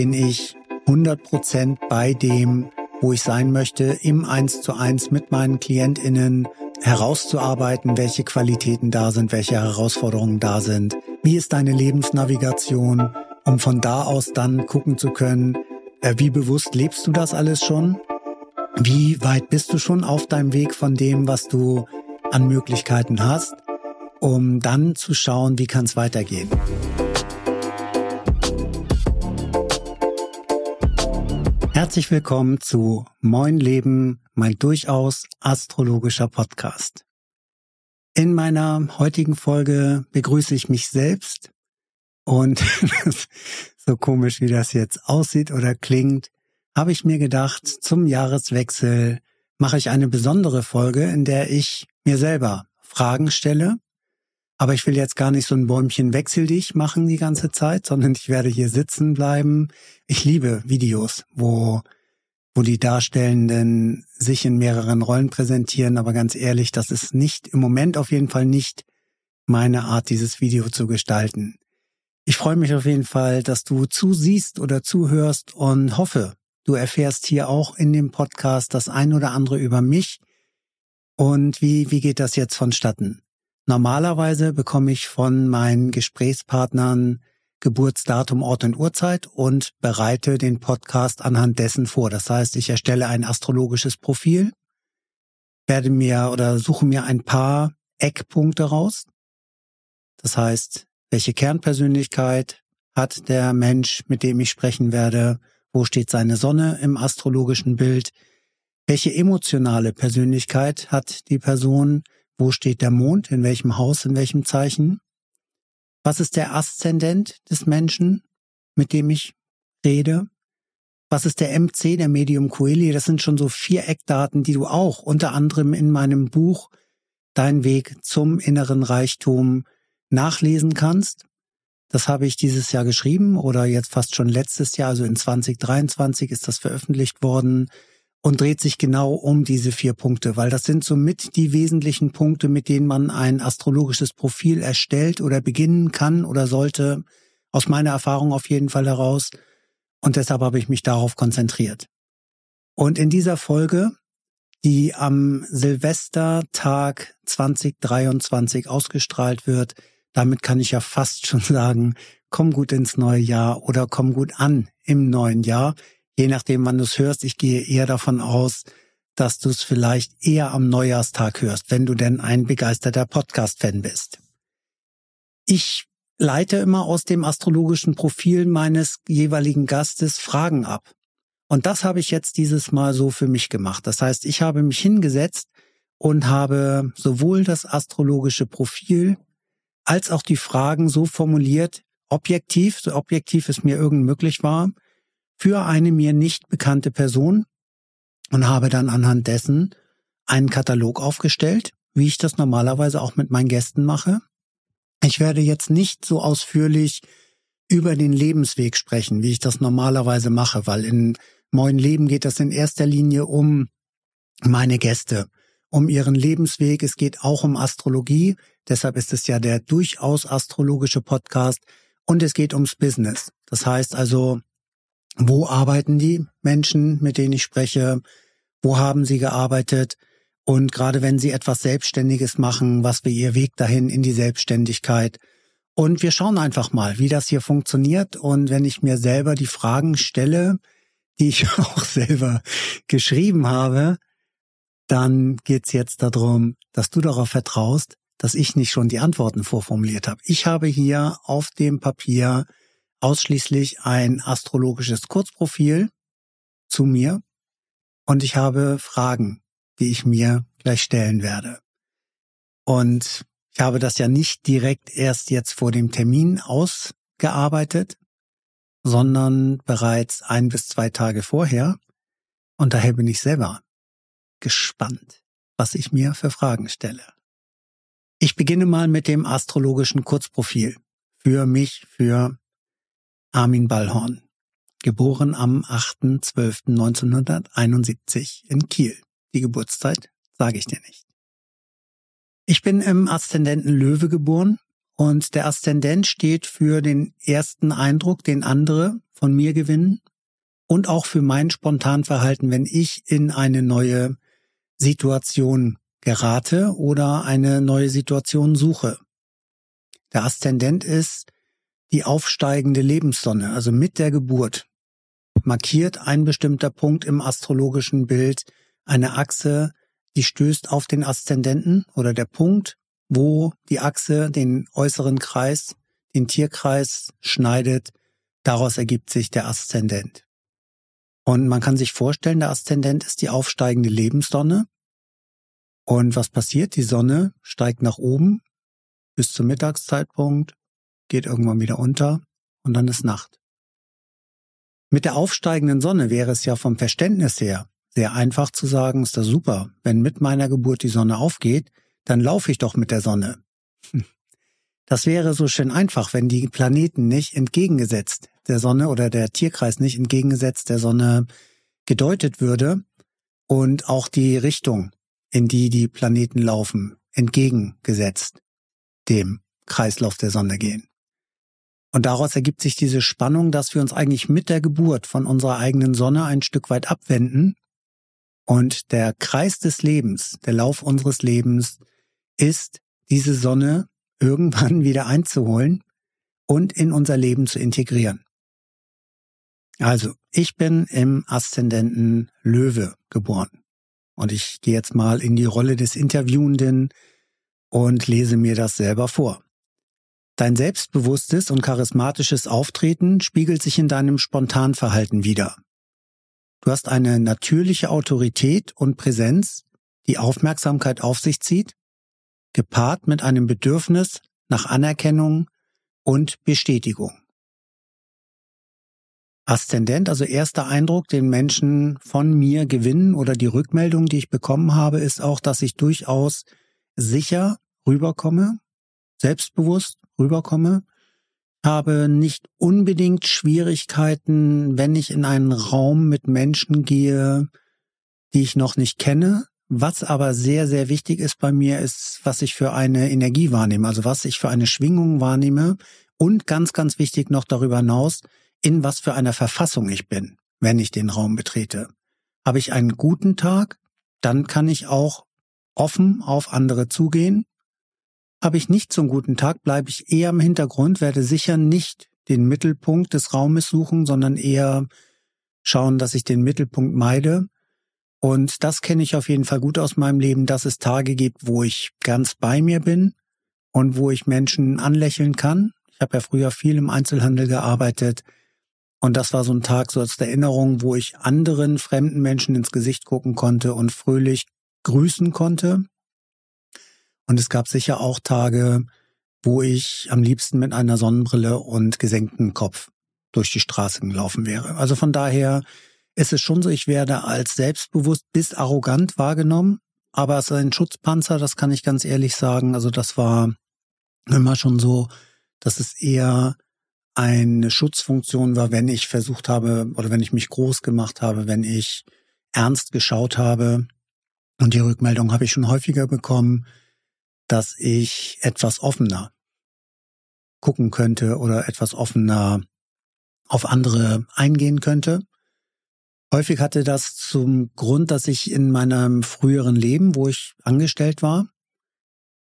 bin ich 100% bei dem, wo ich sein möchte, im Eins zu eins mit meinen KlientInnen herauszuarbeiten, welche Qualitäten da sind, welche Herausforderungen da sind. Wie ist deine Lebensnavigation, um von da aus dann gucken zu können, äh, wie bewusst lebst du das alles schon? Wie weit bist du schon auf deinem Weg von dem, was du an Möglichkeiten hast, um dann zu schauen, wie kann es weitergehen? Herzlich willkommen zu Moin Leben, mein durchaus astrologischer Podcast. In meiner heutigen Folge begrüße ich mich selbst und so komisch wie das jetzt aussieht oder klingt, habe ich mir gedacht, zum Jahreswechsel mache ich eine besondere Folge, in der ich mir selber Fragen stelle aber ich will jetzt gar nicht so ein Bäumchen wechsel dich machen die ganze Zeit, sondern ich werde hier sitzen bleiben. Ich liebe Videos, wo, wo die Darstellenden sich in mehreren Rollen präsentieren. Aber ganz ehrlich, das ist nicht, im Moment auf jeden Fall nicht meine Art, dieses Video zu gestalten. Ich freue mich auf jeden Fall, dass du zusiehst oder zuhörst und hoffe, du erfährst hier auch in dem Podcast das ein oder andere über mich. Und wie, wie geht das jetzt vonstatten? Normalerweise bekomme ich von meinen Gesprächspartnern Geburtsdatum, Ort und Uhrzeit und bereite den Podcast anhand dessen vor. Das heißt, ich erstelle ein astrologisches Profil, werde mir oder suche mir ein paar Eckpunkte raus. Das heißt, welche Kernpersönlichkeit hat der Mensch, mit dem ich sprechen werde? Wo steht seine Sonne im astrologischen Bild? Welche emotionale Persönlichkeit hat die Person? Wo steht der Mond? In welchem Haus? In welchem Zeichen? Was ist der Aszendent des Menschen, mit dem ich rede? Was ist der MC, der Medium Coeli? Das sind schon so vier Eckdaten, die du auch unter anderem in meinem Buch Dein Weg zum inneren Reichtum nachlesen kannst. Das habe ich dieses Jahr geschrieben oder jetzt fast schon letztes Jahr, also in 2023 ist das veröffentlicht worden und dreht sich genau um diese vier Punkte, weil das sind somit die wesentlichen Punkte, mit denen man ein astrologisches Profil erstellt oder beginnen kann oder sollte, aus meiner Erfahrung auf jeden Fall heraus. Und deshalb habe ich mich darauf konzentriert. Und in dieser Folge, die am Silvestertag 2023 ausgestrahlt wird, damit kann ich ja fast schon sagen, komm gut ins neue Jahr oder komm gut an im neuen Jahr je nachdem, wann du es hörst, ich gehe eher davon aus, dass du es vielleicht eher am Neujahrstag hörst, wenn du denn ein begeisterter Podcast-Fan bist. Ich leite immer aus dem astrologischen Profil meines jeweiligen Gastes Fragen ab. Und das habe ich jetzt dieses Mal so für mich gemacht. Das heißt, ich habe mich hingesetzt und habe sowohl das astrologische Profil als auch die Fragen so formuliert, objektiv, so objektiv es mir irgend möglich war, für eine mir nicht bekannte Person und habe dann anhand dessen einen Katalog aufgestellt, wie ich das normalerweise auch mit meinen Gästen mache. Ich werde jetzt nicht so ausführlich über den Lebensweg sprechen, wie ich das normalerweise mache, weil in Moin Leben geht es in erster Linie um meine Gäste, um ihren Lebensweg. Es geht auch um Astrologie. Deshalb ist es ja der durchaus astrologische Podcast. Und es geht ums Business. Das heißt also, wo arbeiten die Menschen, mit denen ich spreche? Wo haben sie gearbeitet? Und gerade wenn sie etwas Selbstständiges machen, was wäre ihr Weg dahin in die Selbstständigkeit? Und wir schauen einfach mal, wie das hier funktioniert. Und wenn ich mir selber die Fragen stelle, die ich auch selber geschrieben habe, dann geht's jetzt darum, dass du darauf vertraust, dass ich nicht schon die Antworten vorformuliert habe. Ich habe hier auf dem Papier ausschließlich ein astrologisches Kurzprofil zu mir und ich habe Fragen, die ich mir gleich stellen werde. Und ich habe das ja nicht direkt erst jetzt vor dem Termin ausgearbeitet, sondern bereits ein bis zwei Tage vorher. Und daher bin ich selber gespannt, was ich mir für Fragen stelle. Ich beginne mal mit dem astrologischen Kurzprofil. Für mich, für Armin Ballhorn, geboren am 8.12.1971 in Kiel. Die Geburtszeit sage ich dir nicht. Ich bin im Aszendenten Löwe geboren Und der Aszendent steht für den ersten Eindruck, den andere von mir gewinnen und auch für mein Spontanverhalten, wenn ich in eine neue Situation gerate oder eine neue Situation suche. Der Aszendent ist die aufsteigende Lebenssonne, also mit der Geburt markiert ein bestimmter Punkt im astrologischen Bild eine Achse, die stößt auf den Aszendenten oder der Punkt, wo die Achse den äußeren Kreis, den Tierkreis schneidet, daraus ergibt sich der Aszendent. Und man kann sich vorstellen, der Aszendent ist die aufsteigende Lebenssonne. Und was passiert? Die Sonne steigt nach oben bis zum Mittagszeitpunkt, geht irgendwann wieder unter und dann ist Nacht. Mit der aufsteigenden Sonne wäre es ja vom Verständnis her sehr einfach zu sagen, ist das super, wenn mit meiner Geburt die Sonne aufgeht, dann laufe ich doch mit der Sonne. Das wäre so schön einfach, wenn die Planeten nicht entgegengesetzt der Sonne oder der Tierkreis nicht entgegengesetzt der Sonne gedeutet würde und auch die Richtung, in die die Planeten laufen, entgegengesetzt dem Kreislauf der Sonne gehen. Und daraus ergibt sich diese Spannung, dass wir uns eigentlich mit der Geburt von unserer eigenen Sonne ein Stück weit abwenden. Und der Kreis des Lebens, der Lauf unseres Lebens ist, diese Sonne irgendwann wieder einzuholen und in unser Leben zu integrieren. Also, ich bin im Aszendenten Löwe geboren. Und ich gehe jetzt mal in die Rolle des Interviewenden und lese mir das selber vor. Dein selbstbewusstes und charismatisches Auftreten spiegelt sich in deinem Spontanverhalten wider. Du hast eine natürliche Autorität und Präsenz, die Aufmerksamkeit auf sich zieht, gepaart mit einem Bedürfnis nach Anerkennung und Bestätigung. Aszendent, also erster Eindruck, den Menschen von mir gewinnen oder die Rückmeldung, die ich bekommen habe, ist auch, dass ich durchaus sicher rüberkomme, selbstbewusst rüberkomme, habe nicht unbedingt Schwierigkeiten, wenn ich in einen Raum mit Menschen gehe, die ich noch nicht kenne. Was aber sehr, sehr wichtig ist bei mir, ist, was ich für eine Energie wahrnehme, also was ich für eine Schwingung wahrnehme und ganz, ganz wichtig noch darüber hinaus, in was für einer Verfassung ich bin, wenn ich den Raum betrete. Habe ich einen guten Tag, dann kann ich auch offen auf andere zugehen habe ich nicht so einen guten Tag, bleibe ich eher im Hintergrund, werde sicher nicht den Mittelpunkt des Raumes suchen, sondern eher schauen, dass ich den Mittelpunkt meide. Und das kenne ich auf jeden Fall gut aus meinem Leben, dass es Tage gibt, wo ich ganz bei mir bin und wo ich Menschen anlächeln kann. Ich habe ja früher viel im Einzelhandel gearbeitet. Und das war so ein Tag so als Erinnerung, wo ich anderen fremden Menschen ins Gesicht gucken konnte und fröhlich grüßen konnte. Und es gab sicher auch Tage, wo ich am liebsten mit einer Sonnenbrille und gesenktem Kopf durch die Straße gelaufen wäre. Also von daher ist es schon so, ich werde als selbstbewusst bis arrogant wahrgenommen, aber es ist ein Schutzpanzer, das kann ich ganz ehrlich sagen. Also das war immer schon so, dass es eher eine Schutzfunktion war, wenn ich versucht habe oder wenn ich mich groß gemacht habe, wenn ich ernst geschaut habe. Und die Rückmeldung habe ich schon häufiger bekommen, dass ich etwas offener gucken könnte oder etwas offener auf andere eingehen könnte. Häufig hatte das zum Grund, dass ich in meinem früheren Leben, wo ich angestellt war,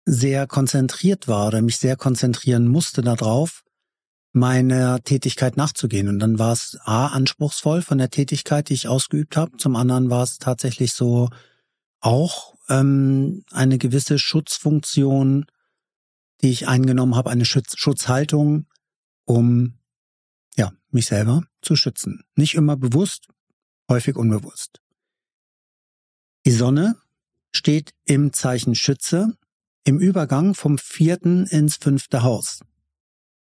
sehr konzentriert war oder mich sehr konzentrieren musste darauf, meiner Tätigkeit nachzugehen. Und dann war es A, anspruchsvoll von der Tätigkeit, die ich ausgeübt habe. Zum anderen war es tatsächlich so auch ähm, eine gewisse Schutzfunktion, die ich eingenommen habe, eine Schutz Schutzhaltung, um ja mich selber zu schützen. Nicht immer bewusst, häufig unbewusst. Die Sonne steht im Zeichen Schütze im Übergang vom vierten ins fünfte Haus.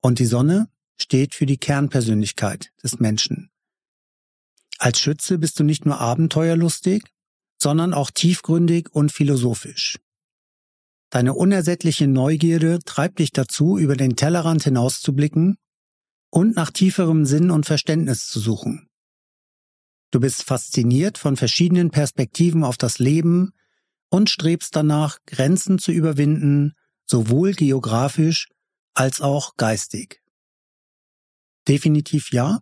Und die Sonne steht für die Kernpersönlichkeit des Menschen. Als Schütze bist du nicht nur abenteuerlustig, sondern auch tiefgründig und philosophisch. Deine unersättliche Neugierde treibt dich dazu, über den Tellerrand hinauszublicken und nach tieferem Sinn und Verständnis zu suchen. Du bist fasziniert von verschiedenen Perspektiven auf das Leben und strebst danach, Grenzen zu überwinden, sowohl geografisch als auch geistig? Definitiv ja.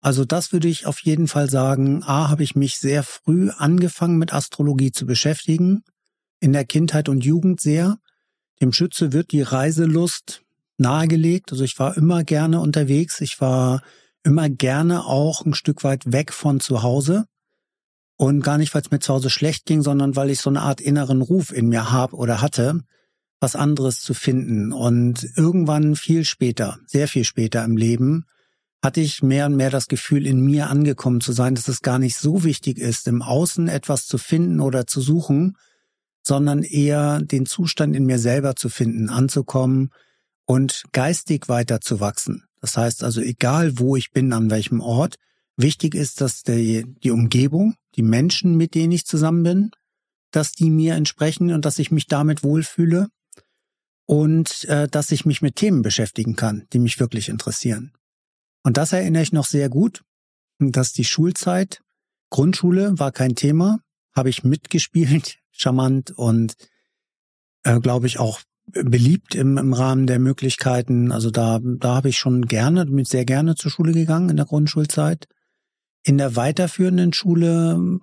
Also das würde ich auf jeden Fall sagen. A, habe ich mich sehr früh angefangen mit Astrologie zu beschäftigen. In der Kindheit und Jugend sehr. Dem Schütze wird die Reiselust nahegelegt. Also ich war immer gerne unterwegs. Ich war immer gerne auch ein Stück weit weg von zu Hause. Und gar nicht, weil es mir zu Hause schlecht ging, sondern weil ich so eine Art inneren Ruf in mir habe oder hatte, was anderes zu finden. Und irgendwann viel später, sehr viel später im Leben, hatte ich mehr und mehr das Gefühl, in mir angekommen zu sein, dass es gar nicht so wichtig ist, im Außen etwas zu finden oder zu suchen, sondern eher den Zustand in mir selber zu finden, anzukommen und geistig weiterzuwachsen. Das heißt also, egal wo ich bin, an welchem Ort, wichtig ist, dass die, die Umgebung, die Menschen, mit denen ich zusammen bin, dass die mir entsprechen und dass ich mich damit wohlfühle und äh, dass ich mich mit Themen beschäftigen kann, die mich wirklich interessieren. Und das erinnere ich noch sehr gut, dass die Schulzeit, Grundschule war kein Thema, habe ich mitgespielt, charmant und äh, glaube ich auch beliebt im, im Rahmen der Möglichkeiten. Also da, da habe ich schon gerne, mit sehr gerne zur Schule gegangen in der Grundschulzeit. In der weiterführenden Schule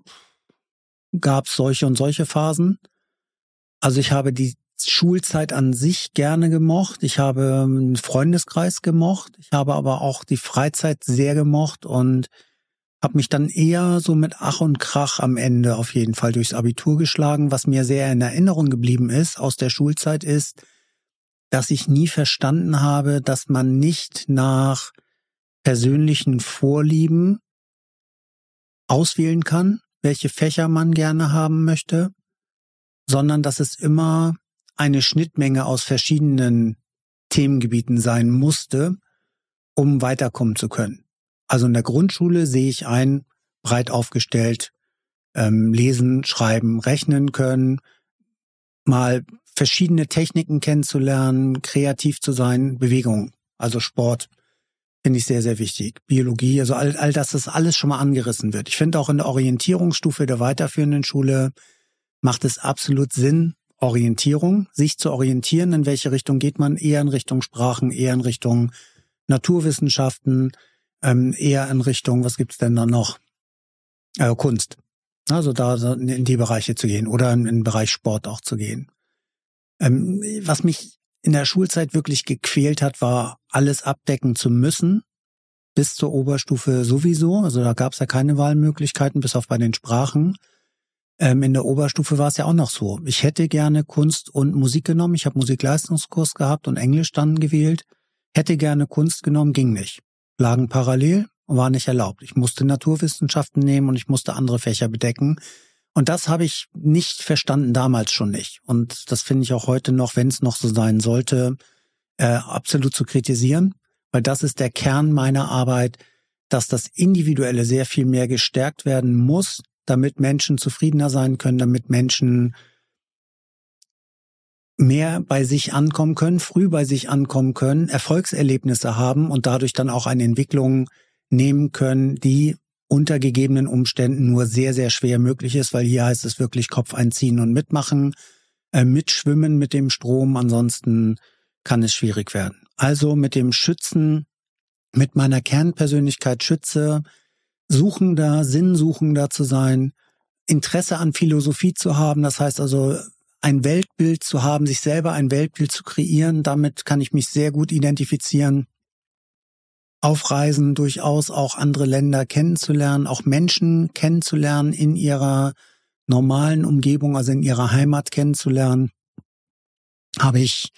gab es solche und solche Phasen. Also ich habe die Schulzeit an sich gerne gemocht. Ich habe einen Freundeskreis gemocht. Ich habe aber auch die Freizeit sehr gemocht und habe mich dann eher so mit Ach und Krach am Ende auf jeden Fall durchs Abitur geschlagen. Was mir sehr in Erinnerung geblieben ist aus der Schulzeit ist, dass ich nie verstanden habe, dass man nicht nach persönlichen Vorlieben auswählen kann, welche Fächer man gerne haben möchte, sondern dass es immer eine Schnittmenge aus verschiedenen Themengebieten sein musste, um weiterkommen zu können. Also in der Grundschule sehe ich ein, breit aufgestellt, ähm, lesen, schreiben, rechnen können, mal verschiedene Techniken kennenzulernen, kreativ zu sein, Bewegung, also Sport, finde ich sehr, sehr wichtig. Biologie, also all, all das, dass alles schon mal angerissen wird. Ich finde auch in der Orientierungsstufe der weiterführenden Schule macht es absolut Sinn, Orientierung, sich zu orientieren, in welche Richtung geht man, eher in Richtung Sprachen, eher in Richtung Naturwissenschaften, ähm, eher in Richtung, was gibt's denn da noch? Äh, Kunst. Also da in die Bereiche zu gehen oder in den Bereich Sport auch zu gehen. Ähm, was mich in der Schulzeit wirklich gequält hat, war alles abdecken zu müssen, bis zur Oberstufe sowieso. Also da gab es ja keine Wahlmöglichkeiten, bis auf bei den Sprachen. Ähm, in der Oberstufe war es ja auch noch so. Ich hätte gerne Kunst und Musik genommen. Ich habe Musikleistungskurs gehabt und Englisch dann gewählt. Hätte gerne Kunst genommen, ging nicht. Lagen parallel war nicht erlaubt. Ich musste Naturwissenschaften nehmen und ich musste andere Fächer bedecken. Und das habe ich nicht verstanden, damals schon nicht. Und das finde ich auch heute noch, wenn es noch so sein sollte, äh, absolut zu kritisieren, weil das ist der Kern meiner Arbeit, dass das Individuelle sehr viel mehr gestärkt werden muss, damit Menschen zufriedener sein können, damit Menschen mehr bei sich ankommen können, früh bei sich ankommen können, Erfolgserlebnisse haben und dadurch dann auch eine Entwicklung nehmen können, die unter gegebenen Umständen nur sehr, sehr schwer möglich ist, weil hier heißt es wirklich Kopf einziehen und mitmachen, äh, mitschwimmen mit dem Strom, ansonsten kann es schwierig werden. Also mit dem Schützen, mit meiner Kernpersönlichkeit schütze, suchender, sinnsuchender zu sein, Interesse an Philosophie zu haben, das heißt also ein Weltbild zu haben, sich selber ein Weltbild zu kreieren, damit kann ich mich sehr gut identifizieren. Auf Reisen durchaus auch andere Länder kennenzulernen, auch Menschen kennenzulernen in ihrer normalen Umgebung, also in ihrer Heimat kennenzulernen, habe ich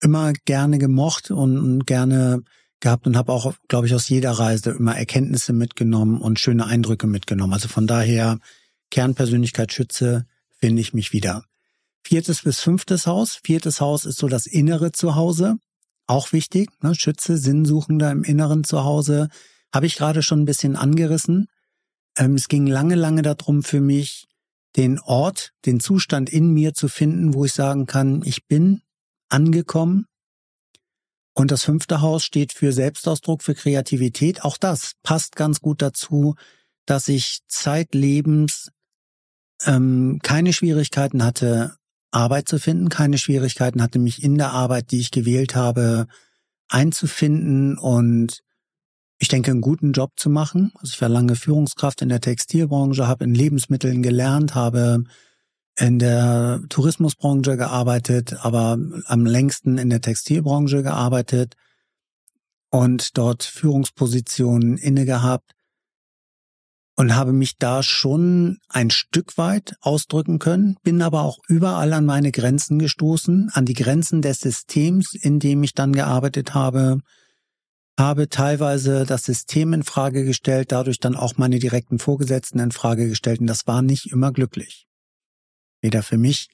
immer gerne gemocht und gerne gehabt und habe auch, glaube ich, aus jeder Reise immer Erkenntnisse mitgenommen und schöne Eindrücke mitgenommen. Also von daher Kernpersönlichkeit schütze, finde ich mich wieder. Viertes bis fünftes Haus. Viertes Haus ist so das innere Zuhause. Auch wichtig. Ne? Schütze, Sinnsuchender im inneren Zuhause. Habe ich gerade schon ein bisschen angerissen. Ähm, es ging lange, lange darum für mich, den Ort, den Zustand in mir zu finden, wo ich sagen kann, ich bin angekommen, und das fünfte Haus steht für Selbstausdruck, für Kreativität. Auch das passt ganz gut dazu, dass ich zeitlebens ähm, keine Schwierigkeiten hatte, Arbeit zu finden, keine Schwierigkeiten hatte, mich in der Arbeit, die ich gewählt habe, einzufinden und ich denke, einen guten Job zu machen. Also ich war lange Führungskraft in der Textilbranche, habe in Lebensmitteln gelernt, habe in der Tourismusbranche gearbeitet, aber am längsten in der Textilbranche gearbeitet und dort Führungspositionen inne gehabt und habe mich da schon ein Stück weit ausdrücken können, bin aber auch überall an meine Grenzen gestoßen, an die Grenzen des Systems, in dem ich dann gearbeitet habe, habe teilweise das System in Frage gestellt, dadurch dann auch meine direkten Vorgesetzten in Frage gestellt und das war nicht immer glücklich. Weder für mich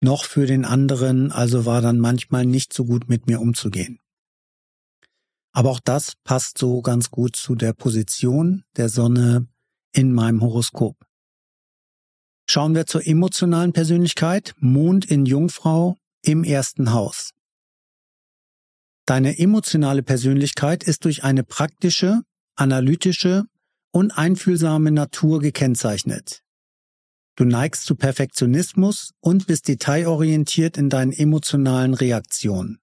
noch für den anderen, also war dann manchmal nicht so gut mit mir umzugehen. Aber auch das passt so ganz gut zu der Position der Sonne in meinem Horoskop. Schauen wir zur emotionalen Persönlichkeit. Mond in Jungfrau im ersten Haus. Deine emotionale Persönlichkeit ist durch eine praktische, analytische und einfühlsame Natur gekennzeichnet. Du neigst zu Perfektionismus und bist detailorientiert in deinen emotionalen Reaktionen.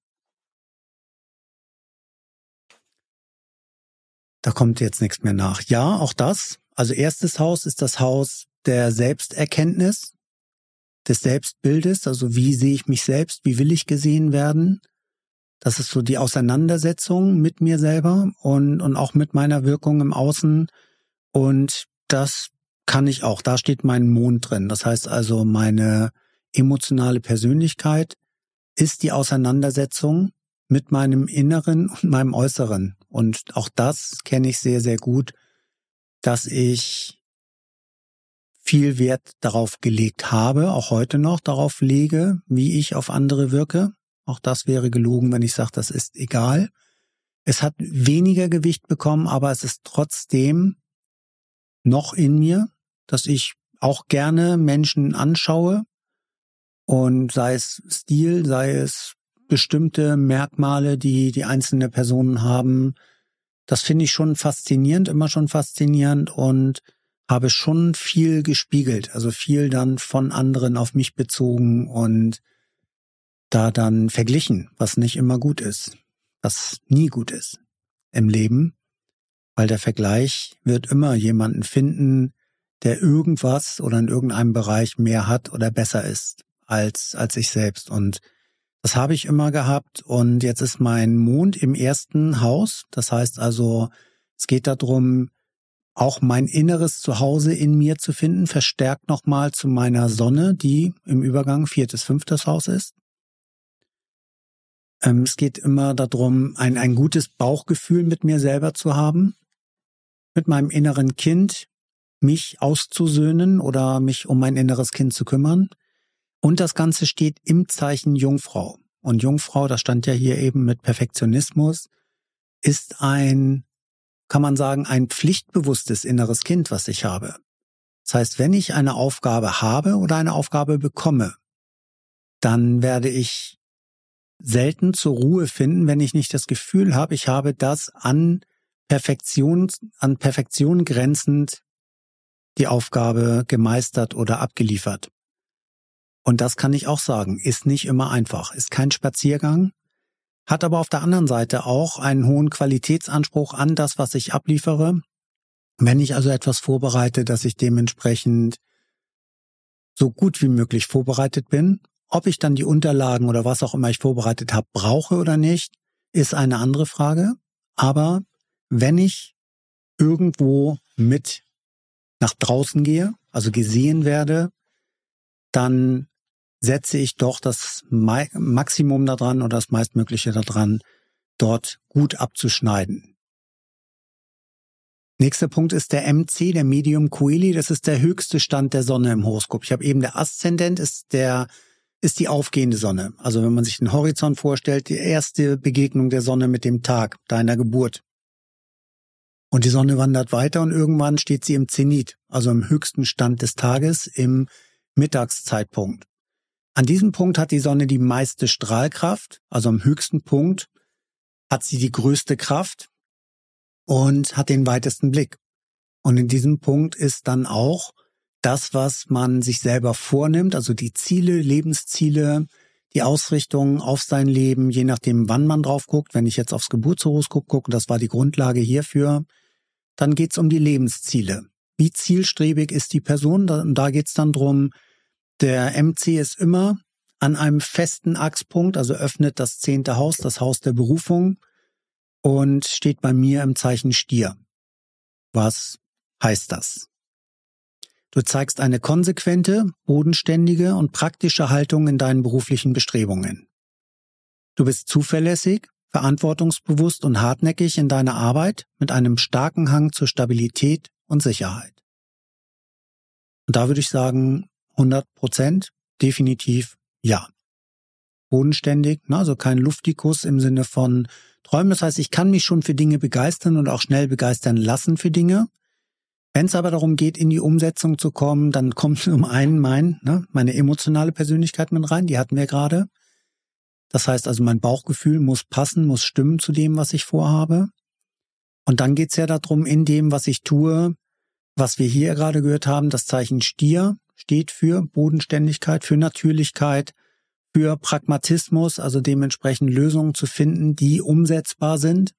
Da kommt jetzt nichts mehr nach. Ja, auch das. Also erstes Haus ist das Haus der Selbsterkenntnis, des Selbstbildes. Also wie sehe ich mich selbst? Wie will ich gesehen werden? Das ist so die Auseinandersetzung mit mir selber und, und auch mit meiner Wirkung im Außen. Und das kann ich auch. Da steht mein Mond drin. Das heißt also, meine emotionale Persönlichkeit ist die Auseinandersetzung mit meinem Inneren und meinem Äußeren. Und auch das kenne ich sehr, sehr gut, dass ich viel Wert darauf gelegt habe, auch heute noch darauf lege, wie ich auf andere wirke. Auch das wäre gelogen, wenn ich sage, das ist egal. Es hat weniger Gewicht bekommen, aber es ist trotzdem noch in mir dass ich auch gerne Menschen anschaue. Und sei es Stil, sei es bestimmte Merkmale, die die einzelne Personen haben. Das finde ich schon faszinierend, immer schon faszinierend und habe schon viel gespiegelt, also viel dann von anderen auf mich bezogen und da dann verglichen, was nicht immer gut ist, was nie gut ist im Leben, weil der Vergleich wird immer jemanden finden, der irgendwas oder in irgendeinem Bereich mehr hat oder besser ist als, als ich selbst. Und das habe ich immer gehabt. Und jetzt ist mein Mond im ersten Haus. Das heißt also, es geht darum, auch mein inneres Zuhause in mir zu finden, verstärkt nochmal zu meiner Sonne, die im Übergang viertes, fünftes Haus ist. Ähm, es geht immer darum, ein, ein gutes Bauchgefühl mit mir selber zu haben, mit meinem inneren Kind, mich auszusöhnen oder mich um mein inneres Kind zu kümmern. Und das Ganze steht im Zeichen Jungfrau. Und Jungfrau, das stand ja hier eben mit Perfektionismus, ist ein, kann man sagen, ein pflichtbewusstes inneres Kind, was ich habe. Das heißt, wenn ich eine Aufgabe habe oder eine Aufgabe bekomme, dann werde ich selten zur Ruhe finden, wenn ich nicht das Gefühl habe, ich habe das an Perfektion, an Perfektion grenzend die Aufgabe gemeistert oder abgeliefert. Und das kann ich auch sagen, ist nicht immer einfach, ist kein Spaziergang, hat aber auf der anderen Seite auch einen hohen Qualitätsanspruch an das, was ich abliefere. Wenn ich also etwas vorbereite, dass ich dementsprechend so gut wie möglich vorbereitet bin, ob ich dann die Unterlagen oder was auch immer ich vorbereitet habe, brauche oder nicht, ist eine andere Frage. Aber wenn ich irgendwo mit nach draußen gehe, also gesehen werde, dann setze ich doch das Maximum daran oder das meistmögliche daran, dort gut abzuschneiden. Nächster Punkt ist der MC, der Medium Coeli. Das ist der höchste Stand der Sonne im Horoskop. Ich habe eben der Aszendent ist der ist die aufgehende Sonne. Also wenn man sich den Horizont vorstellt, die erste Begegnung der Sonne mit dem Tag deiner Geburt. Und die Sonne wandert weiter und irgendwann steht sie im Zenit, also im höchsten Stand des Tages, im Mittagszeitpunkt. An diesem Punkt hat die Sonne die meiste Strahlkraft, also am höchsten Punkt hat sie die größte Kraft und hat den weitesten Blick. Und in diesem Punkt ist dann auch das, was man sich selber vornimmt, also die Ziele, Lebensziele, die Ausrichtung auf sein Leben, je nachdem, wann man drauf guckt. Wenn ich jetzt aufs Geburtshoroskop gucke, das war die Grundlage hierfür, dann geht's um die Lebensziele. Wie zielstrebig ist die Person? Und da geht's dann drum. Der MC ist immer an einem festen Achspunkt, also öffnet das zehnte Haus, das Haus der Berufung und steht bei mir im Zeichen Stier. Was heißt das? Du zeigst eine konsequente, bodenständige und praktische Haltung in deinen beruflichen Bestrebungen. Du bist zuverlässig, verantwortungsbewusst und hartnäckig in deiner Arbeit mit einem starken Hang zur Stabilität und Sicherheit. Und da würde ich sagen, 100 Prozent, definitiv ja. Bodenständig, ne, also kein Luftikus im Sinne von Träumen. Das heißt, ich kann mich schon für Dinge begeistern und auch schnell begeistern lassen für Dinge. Wenn es aber darum geht, in die Umsetzung zu kommen, dann kommt zum einen mein, ne, meine emotionale Persönlichkeit mit rein, die hatten wir gerade. Das heißt also, mein Bauchgefühl muss passen, muss stimmen zu dem, was ich vorhabe. Und dann geht's ja darum, in dem, was ich tue, was wir hier gerade gehört haben, das Zeichen Stier steht für Bodenständigkeit, für Natürlichkeit, für Pragmatismus, also dementsprechend Lösungen zu finden, die umsetzbar sind.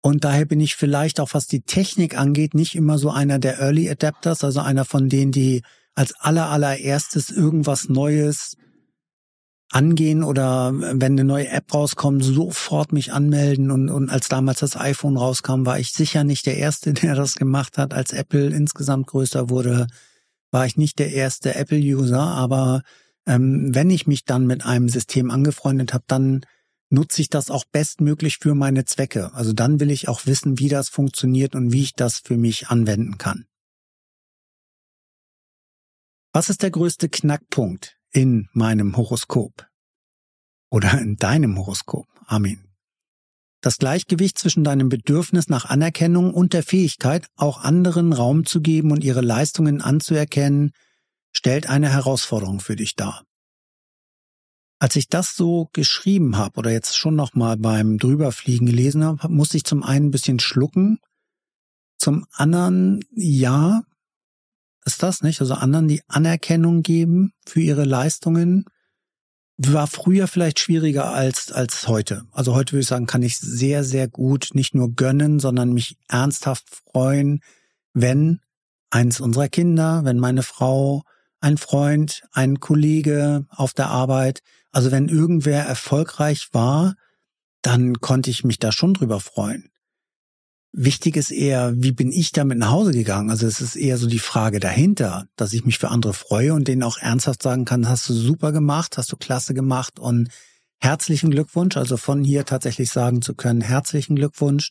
Und daher bin ich vielleicht auch, was die Technik angeht, nicht immer so einer der Early Adapters, also einer von denen, die als aller allererstes irgendwas Neues angehen oder wenn eine neue App rauskommt, sofort mich anmelden. Und, und als damals das iPhone rauskam, war ich sicher nicht der Erste, der das gemacht hat. Als Apple insgesamt größer wurde, war ich nicht der erste Apple-User. Aber ähm, wenn ich mich dann mit einem System angefreundet habe, dann nutze ich das auch bestmöglich für meine Zwecke. Also dann will ich auch wissen, wie das funktioniert und wie ich das für mich anwenden kann. Was ist der größte Knackpunkt in meinem Horoskop? Oder in deinem Horoskop? Amen. Das Gleichgewicht zwischen deinem Bedürfnis nach Anerkennung und der Fähigkeit, auch anderen Raum zu geben und ihre Leistungen anzuerkennen, stellt eine Herausforderung für dich dar. Als ich das so geschrieben habe oder jetzt schon noch mal beim drüberfliegen gelesen habe, musste ich zum einen ein bisschen schlucken, zum anderen ja, ist das nicht, also anderen die Anerkennung geben für ihre Leistungen war früher vielleicht schwieriger als als heute. Also heute würde ich sagen, kann ich sehr sehr gut nicht nur gönnen, sondern mich ernsthaft freuen, wenn eins unserer Kinder, wenn meine Frau, ein Freund, ein Kollege auf der Arbeit also wenn irgendwer erfolgreich war, dann konnte ich mich da schon drüber freuen. Wichtig ist eher, wie bin ich damit nach Hause gegangen? Also es ist eher so die Frage dahinter, dass ich mich für andere freue und denen auch ernsthaft sagen kann, hast du super gemacht, hast du klasse gemacht und herzlichen Glückwunsch. Also von hier tatsächlich sagen zu können, herzlichen Glückwunsch.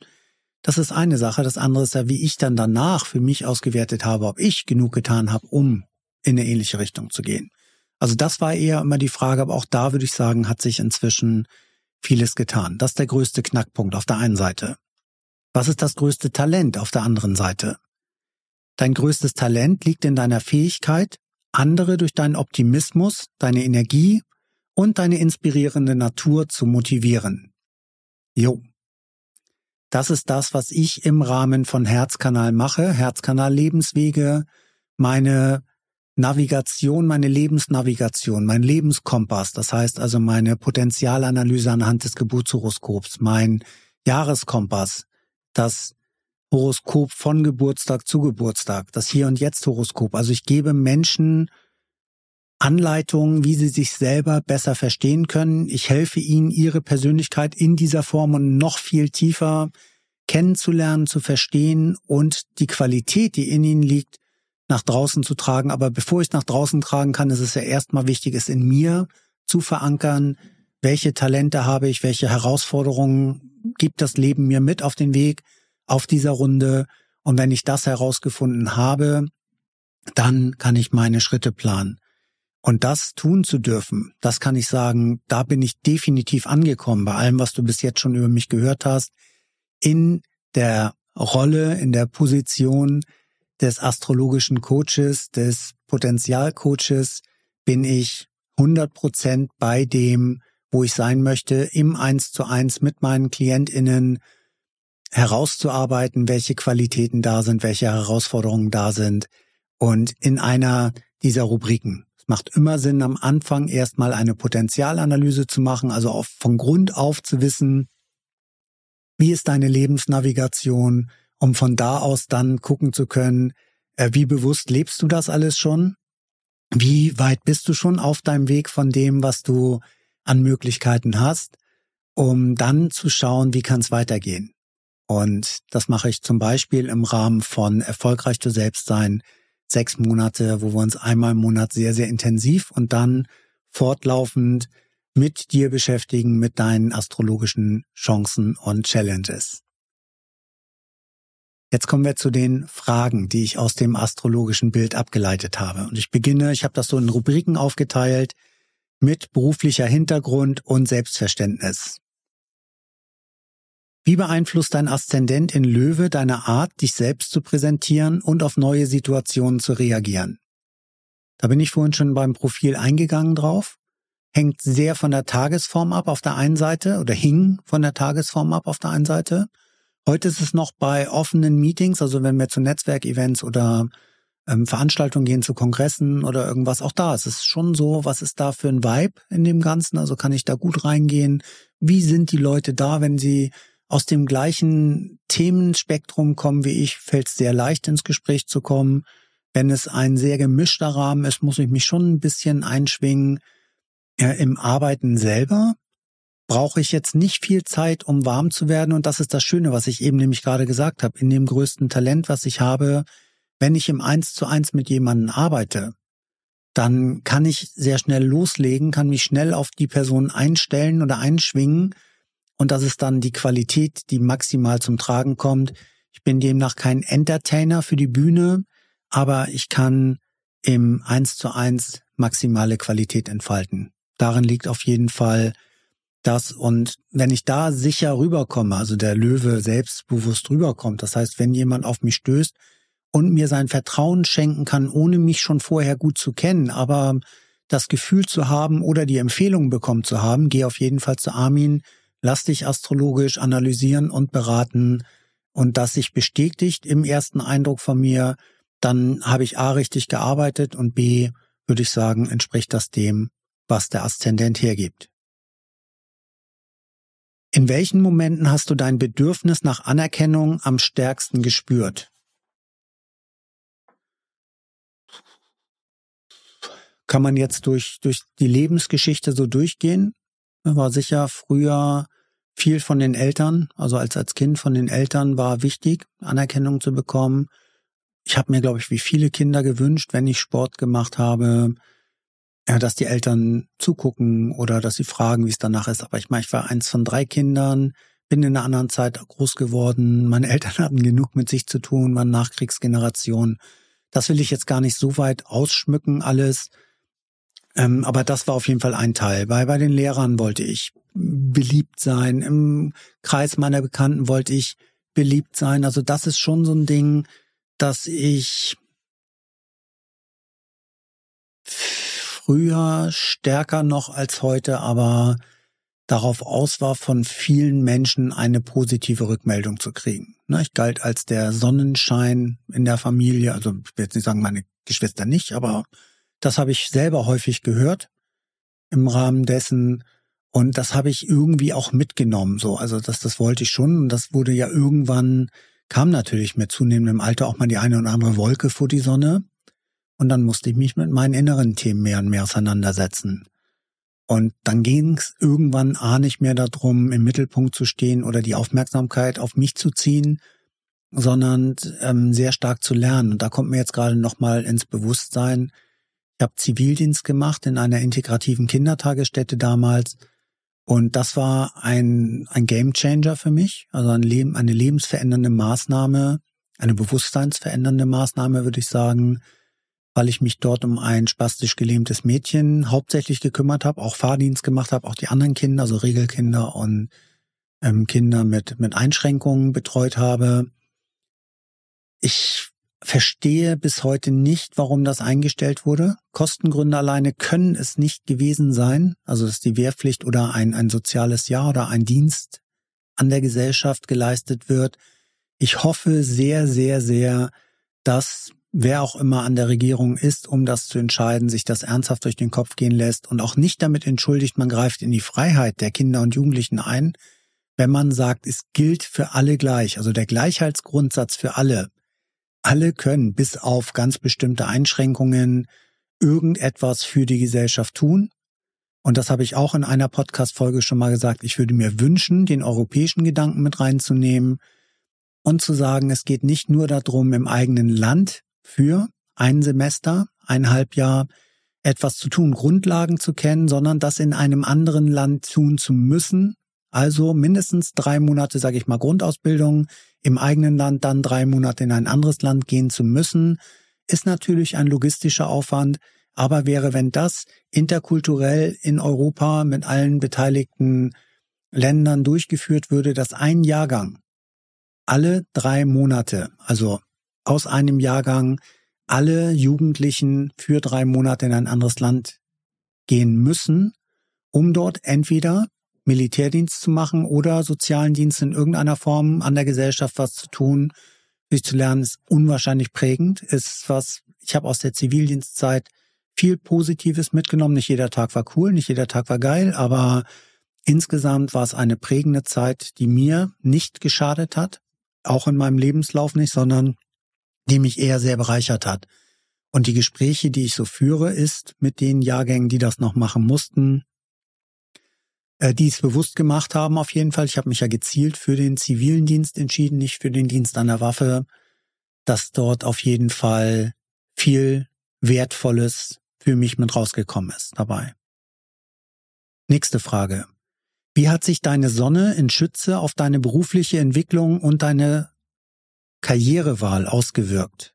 Das ist eine Sache. Das andere ist ja, wie ich dann danach für mich ausgewertet habe, ob ich genug getan habe, um in eine ähnliche Richtung zu gehen. Also das war eher immer die Frage, aber auch da würde ich sagen, hat sich inzwischen vieles getan. Das ist der größte Knackpunkt auf der einen Seite. Was ist das größte Talent auf der anderen Seite? Dein größtes Talent liegt in deiner Fähigkeit, andere durch deinen Optimismus, deine Energie und deine inspirierende Natur zu motivieren. Jo. Das ist das, was ich im Rahmen von Herzkanal mache, Herzkanal Lebenswege, meine Navigation, meine Lebensnavigation, mein Lebenskompass, das heißt also meine Potenzialanalyse anhand des Geburtshoroskops, mein Jahreskompass, das Horoskop von Geburtstag zu Geburtstag, das Hier und Jetzt Horoskop. Also ich gebe Menschen Anleitungen, wie sie sich selber besser verstehen können. Ich helfe ihnen, ihre Persönlichkeit in dieser Form und noch viel tiefer kennenzulernen, zu verstehen und die Qualität, die in ihnen liegt, nach draußen zu tragen. Aber bevor ich es nach draußen tragen kann, ist es ja erstmal wichtig, es in mir zu verankern. Welche Talente habe ich? Welche Herausforderungen gibt das Leben mir mit auf den Weg auf dieser Runde? Und wenn ich das herausgefunden habe, dann kann ich meine Schritte planen. Und das tun zu dürfen, das kann ich sagen, da bin ich definitiv angekommen bei allem, was du bis jetzt schon über mich gehört hast, in der Rolle, in der Position, des astrologischen Coaches, des Potenzialcoaches bin ich 100 Prozent bei dem, wo ich sein möchte, im Eins zu Eins mit meinen KlientInnen herauszuarbeiten, welche Qualitäten da sind, welche Herausforderungen da sind Und in einer dieser Rubriken. Es macht immer Sinn, am Anfang erstmal eine Potenzialanalyse zu machen, also auf, von Grund auf zu wissen, wie ist deine Lebensnavigation, um von da aus dann gucken zu können, äh, wie bewusst lebst du das alles schon? Wie weit bist du schon auf deinem Weg von dem, was du an Möglichkeiten hast, um dann zu schauen, wie kann es weitergehen? Und das mache ich zum Beispiel im Rahmen von Erfolgreich du selbst sein, sechs Monate, wo wir uns einmal im Monat sehr, sehr intensiv und dann fortlaufend mit dir beschäftigen, mit deinen astrologischen Chancen und Challenges. Jetzt kommen wir zu den Fragen, die ich aus dem astrologischen Bild abgeleitet habe. Und ich beginne, ich habe das so in Rubriken aufgeteilt, mit beruflicher Hintergrund und Selbstverständnis. Wie beeinflusst dein Aszendent in Löwe deine Art, dich selbst zu präsentieren und auf neue Situationen zu reagieren? Da bin ich vorhin schon beim Profil eingegangen drauf. Hängt sehr von der Tagesform ab auf der einen Seite oder hing von der Tagesform ab auf der einen Seite. Heute ist es noch bei offenen Meetings, also wenn wir zu Netzwerkevents oder ähm, Veranstaltungen gehen, zu Kongressen oder irgendwas, auch da ist es schon so, was ist da für ein Vibe in dem Ganzen? Also kann ich da gut reingehen? Wie sind die Leute da, wenn sie aus dem gleichen Themenspektrum kommen wie ich, fällt es sehr leicht ins Gespräch zu kommen. Wenn es ein sehr gemischter Rahmen ist, muss ich mich schon ein bisschen einschwingen. Ja, Im Arbeiten selber brauche ich jetzt nicht viel Zeit, um warm zu werden. Und das ist das Schöne, was ich eben nämlich gerade gesagt habe. In dem größten Talent, was ich habe, wenn ich im Eins zu eins mit jemandem arbeite, dann kann ich sehr schnell loslegen, kann mich schnell auf die Person einstellen oder einschwingen und das ist dann die Qualität, die maximal zum Tragen kommt. Ich bin demnach kein Entertainer für die Bühne, aber ich kann im Eins zu eins maximale Qualität entfalten. Darin liegt auf jeden Fall das. Und wenn ich da sicher rüberkomme, also der Löwe selbstbewusst rüberkommt, das heißt, wenn jemand auf mich stößt und mir sein Vertrauen schenken kann, ohne mich schon vorher gut zu kennen, aber das Gefühl zu haben oder die Empfehlung bekommen zu haben, geh auf jeden Fall zu Armin, lass dich astrologisch analysieren und beraten und das sich bestätigt im ersten Eindruck von mir, dann habe ich A richtig gearbeitet und B, würde ich sagen, entspricht das dem, was der Aszendent hergibt. In welchen Momenten hast du dein Bedürfnis nach Anerkennung am stärksten gespürt? Kann man jetzt durch, durch die Lebensgeschichte so durchgehen? War sicher früher viel von den Eltern, also als als Kind von den Eltern war wichtig, Anerkennung zu bekommen. Ich habe mir, glaube ich, wie viele Kinder gewünscht, wenn ich Sport gemacht habe, ja, dass die Eltern zugucken oder dass sie fragen, wie es danach ist. Aber ich meine, ich war eins von drei Kindern, bin in einer anderen Zeit groß geworden. Meine Eltern hatten genug mit sich zu tun, waren Nachkriegsgeneration. Das will ich jetzt gar nicht so weit ausschmücken, alles. Ähm, aber das war auf jeden Fall ein Teil. Bei, bei den Lehrern wollte ich beliebt sein. Im Kreis meiner Bekannten wollte ich beliebt sein. Also das ist schon so ein Ding, dass ich früher stärker noch als heute, aber darauf aus war, von vielen Menschen eine positive Rückmeldung zu kriegen. Ne, ich galt als der Sonnenschein in der Familie. Also ich will jetzt nicht sagen, meine Geschwister nicht, aber das habe ich selber häufig gehört im Rahmen dessen. Und das habe ich irgendwie auch mitgenommen, so. Also das, das wollte ich schon. Und das wurde ja irgendwann, kam natürlich mit zunehmendem Alter auch mal die eine oder andere Wolke vor die Sonne. Und dann musste ich mich mit meinen inneren Themen mehr und mehr auseinandersetzen. Und dann ging es irgendwann A nicht mehr darum, im Mittelpunkt zu stehen oder die Aufmerksamkeit auf mich zu ziehen, sondern ähm, sehr stark zu lernen. Und da kommt mir jetzt gerade nochmal ins Bewusstsein, ich habe Zivildienst gemacht in einer integrativen Kindertagesstätte damals. Und das war ein, ein Game Changer für mich, also ein Leben, eine lebensverändernde Maßnahme, eine bewusstseinsverändernde Maßnahme, würde ich sagen, weil ich mich dort um ein spastisch gelähmtes Mädchen hauptsächlich gekümmert habe, auch Fahrdienst gemacht habe, auch die anderen Kinder, also Regelkinder und ähm, Kinder mit, mit Einschränkungen betreut habe. Ich verstehe bis heute nicht, warum das eingestellt wurde. Kostengründe alleine können es nicht gewesen sein. Also, dass die Wehrpflicht oder ein, ein soziales Jahr oder ein Dienst an der Gesellschaft geleistet wird. Ich hoffe sehr, sehr, sehr, dass wer auch immer an der Regierung ist, um das zu entscheiden, sich das ernsthaft durch den Kopf gehen lässt und auch nicht damit entschuldigt, man greift in die Freiheit der Kinder und Jugendlichen ein, wenn man sagt, es gilt für alle gleich, also der Gleichheitsgrundsatz für alle. Alle können bis auf ganz bestimmte Einschränkungen irgendetwas für die Gesellschaft tun. Und das habe ich auch in einer Podcast-Folge schon mal gesagt. Ich würde mir wünschen, den europäischen Gedanken mit reinzunehmen und zu sagen, es geht nicht nur darum, im eigenen Land für ein Semester, ein Halbjahr etwas zu tun, Grundlagen zu kennen, sondern das in einem anderen Land tun zu müssen. Also mindestens drei Monate, sage ich mal, Grundausbildung im eigenen Land, dann drei Monate in ein anderes Land gehen zu müssen, ist natürlich ein logistischer Aufwand, aber wäre, wenn das interkulturell in Europa mit allen beteiligten Ländern durchgeführt würde, dass ein Jahrgang alle drei Monate, also aus einem Jahrgang. Alle Jugendlichen für drei Monate in ein anderes Land gehen müssen, um dort entweder Militärdienst zu machen oder sozialen Dienst in irgendeiner Form an der Gesellschaft was zu tun, sich zu lernen, ist unwahrscheinlich prägend, ist was, ich habe aus der Zivildienstzeit viel Positives mitgenommen. Nicht jeder Tag war cool, nicht jeder Tag war geil, aber insgesamt war es eine prägende Zeit, die mir nicht geschadet hat, auch in meinem Lebenslauf nicht, sondern die mich eher sehr bereichert hat. Und die Gespräche, die ich so führe, ist mit den Jahrgängen, die das noch machen mussten, äh, die es bewusst gemacht haben auf jeden Fall. Ich habe mich ja gezielt für den zivilen Dienst entschieden, nicht für den Dienst an der Waffe, dass dort auf jeden Fall viel Wertvolles für mich mit rausgekommen ist dabei. Nächste Frage. Wie hat sich deine Sonne in Schütze auf deine berufliche Entwicklung und deine Karrierewahl ausgewirkt?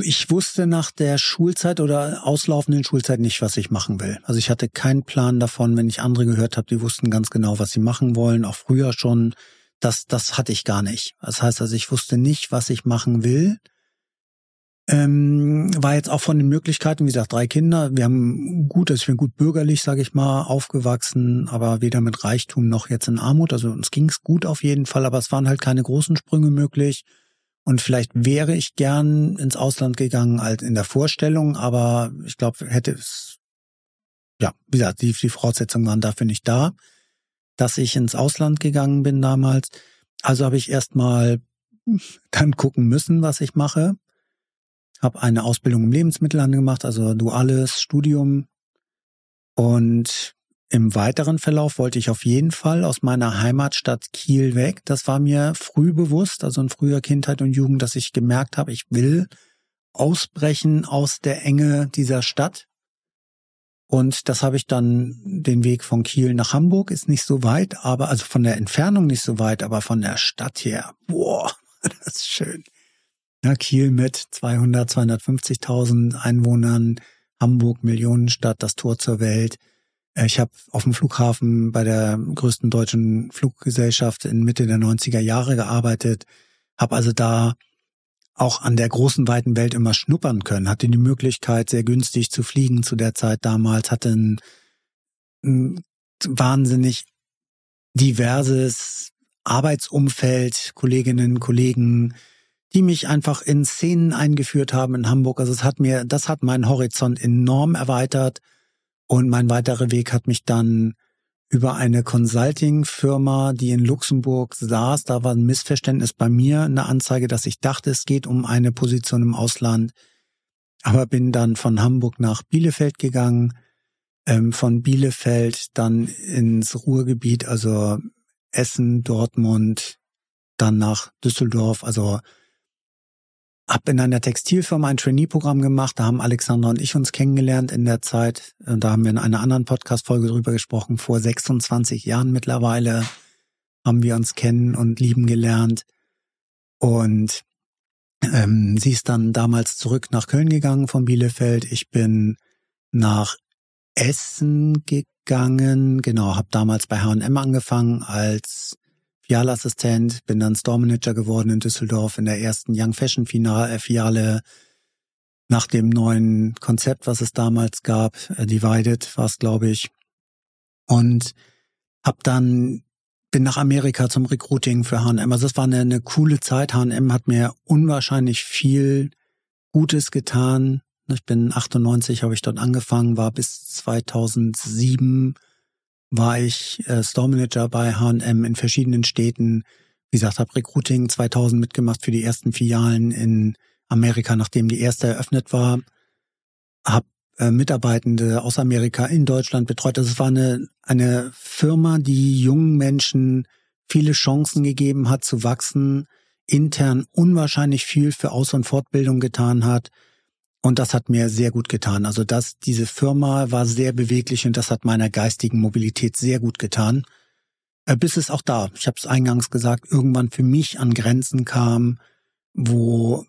Ich wusste nach der Schulzeit oder auslaufenden Schulzeit nicht, was ich machen will. Also ich hatte keinen Plan davon, wenn ich andere gehört habe, die wussten ganz genau, was sie machen wollen, auch früher schon. Das, das hatte ich gar nicht. Das heißt also, ich wusste nicht, was ich machen will. Ähm, war jetzt auch von den Möglichkeiten, wie gesagt, drei Kinder. Wir haben gut, also ich bin gut bürgerlich, sage ich mal, aufgewachsen, aber weder mit Reichtum noch jetzt in Armut. Also uns ging's gut auf jeden Fall, aber es waren halt keine großen Sprünge möglich. Und vielleicht wäre ich gern ins Ausland gegangen, halt in der Vorstellung, aber ich glaube, hätte es, ja, wie gesagt, die, die Voraussetzungen waren dafür nicht da, dass ich ins Ausland gegangen bin damals. Also habe ich erstmal dann gucken müssen, was ich mache habe eine Ausbildung im Lebensmittelhandel gemacht, also duales Studium. Und im weiteren Verlauf wollte ich auf jeden Fall aus meiner Heimatstadt Kiel weg. Das war mir früh bewusst, also in früher Kindheit und Jugend, dass ich gemerkt habe, ich will ausbrechen aus der Enge dieser Stadt. Und das habe ich dann den Weg von Kiel nach Hamburg ist nicht so weit, aber also von der Entfernung nicht so weit, aber von der Stadt her, boah, das ist schön. Ja, Kiel mit 200, 250.000 Einwohnern, Hamburg Millionenstadt, das Tor zur Welt. Äh, ich habe auf dem Flughafen bei der größten deutschen Fluggesellschaft in Mitte der 90er Jahre gearbeitet, habe also da auch an der großen weiten Welt immer schnuppern können, hatte die Möglichkeit, sehr günstig zu fliegen zu der Zeit damals, hatte ein, ein wahnsinnig diverses Arbeitsumfeld, Kolleginnen, Kollegen, die mich einfach in Szenen eingeführt haben in Hamburg. Also es hat mir, das hat meinen Horizont enorm erweitert. Und mein weiterer Weg hat mich dann über eine Consulting-Firma, die in Luxemburg saß, da war ein Missverständnis bei mir, eine Anzeige, dass ich dachte, es geht um eine Position im Ausland, aber bin dann von Hamburg nach Bielefeld gegangen, ähm, von Bielefeld dann ins Ruhrgebiet, also Essen, Dortmund, dann nach Düsseldorf, also hab in einer Textilfirma ein Trainee-Programm gemacht. Da haben Alexandra und ich uns kennengelernt in der Zeit. Da haben wir in einer anderen Podcast-Folge drüber gesprochen. Vor 26 Jahren mittlerweile haben wir uns kennen und lieben gelernt. Und ähm, sie ist dann damals zurück nach Köln gegangen von Bielefeld. Ich bin nach Essen gegangen. Genau, habe damals bei H&M angefangen als Filialassistent, bin dann Store Manager geworden in Düsseldorf in der ersten Young Fashion Filiale nach dem neuen Konzept, was es damals gab, äh, Divided war es, glaube ich. Und habe dann bin nach Amerika zum Recruiting für H&M. Also das war eine, eine coole Zeit. H&M hat mir unwahrscheinlich viel Gutes getan. Ich bin 98, habe ich dort angefangen, war bis 2007 war ich äh, Store Manager bei H&M in verschiedenen Städten. Wie gesagt, habe Recruiting 2000 mitgemacht für die ersten Filialen in Amerika, nachdem die erste eröffnet war. Habe äh, Mitarbeitende aus Amerika in Deutschland betreut. Also es war eine, eine Firma, die jungen Menschen viele Chancen gegeben hat zu wachsen, intern unwahrscheinlich viel für Aus- und Fortbildung getan hat. Und das hat mir sehr gut getan. Also das, diese Firma war sehr beweglich und das hat meiner geistigen Mobilität sehr gut getan. Äh, bis es auch da, ich habe es eingangs gesagt, irgendwann für mich an Grenzen kam, wo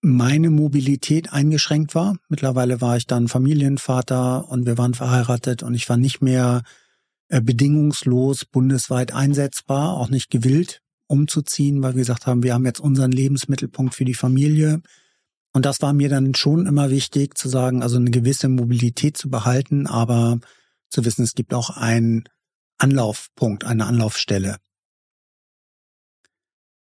meine Mobilität eingeschränkt war. Mittlerweile war ich dann Familienvater und wir waren verheiratet und ich war nicht mehr äh, bedingungslos bundesweit einsetzbar, auch nicht gewillt umzuziehen, weil wir gesagt haben, wir haben jetzt unseren Lebensmittelpunkt für die Familie. Und das war mir dann schon immer wichtig zu sagen, also eine gewisse Mobilität zu behalten, aber zu wissen, es gibt auch einen Anlaufpunkt, eine Anlaufstelle.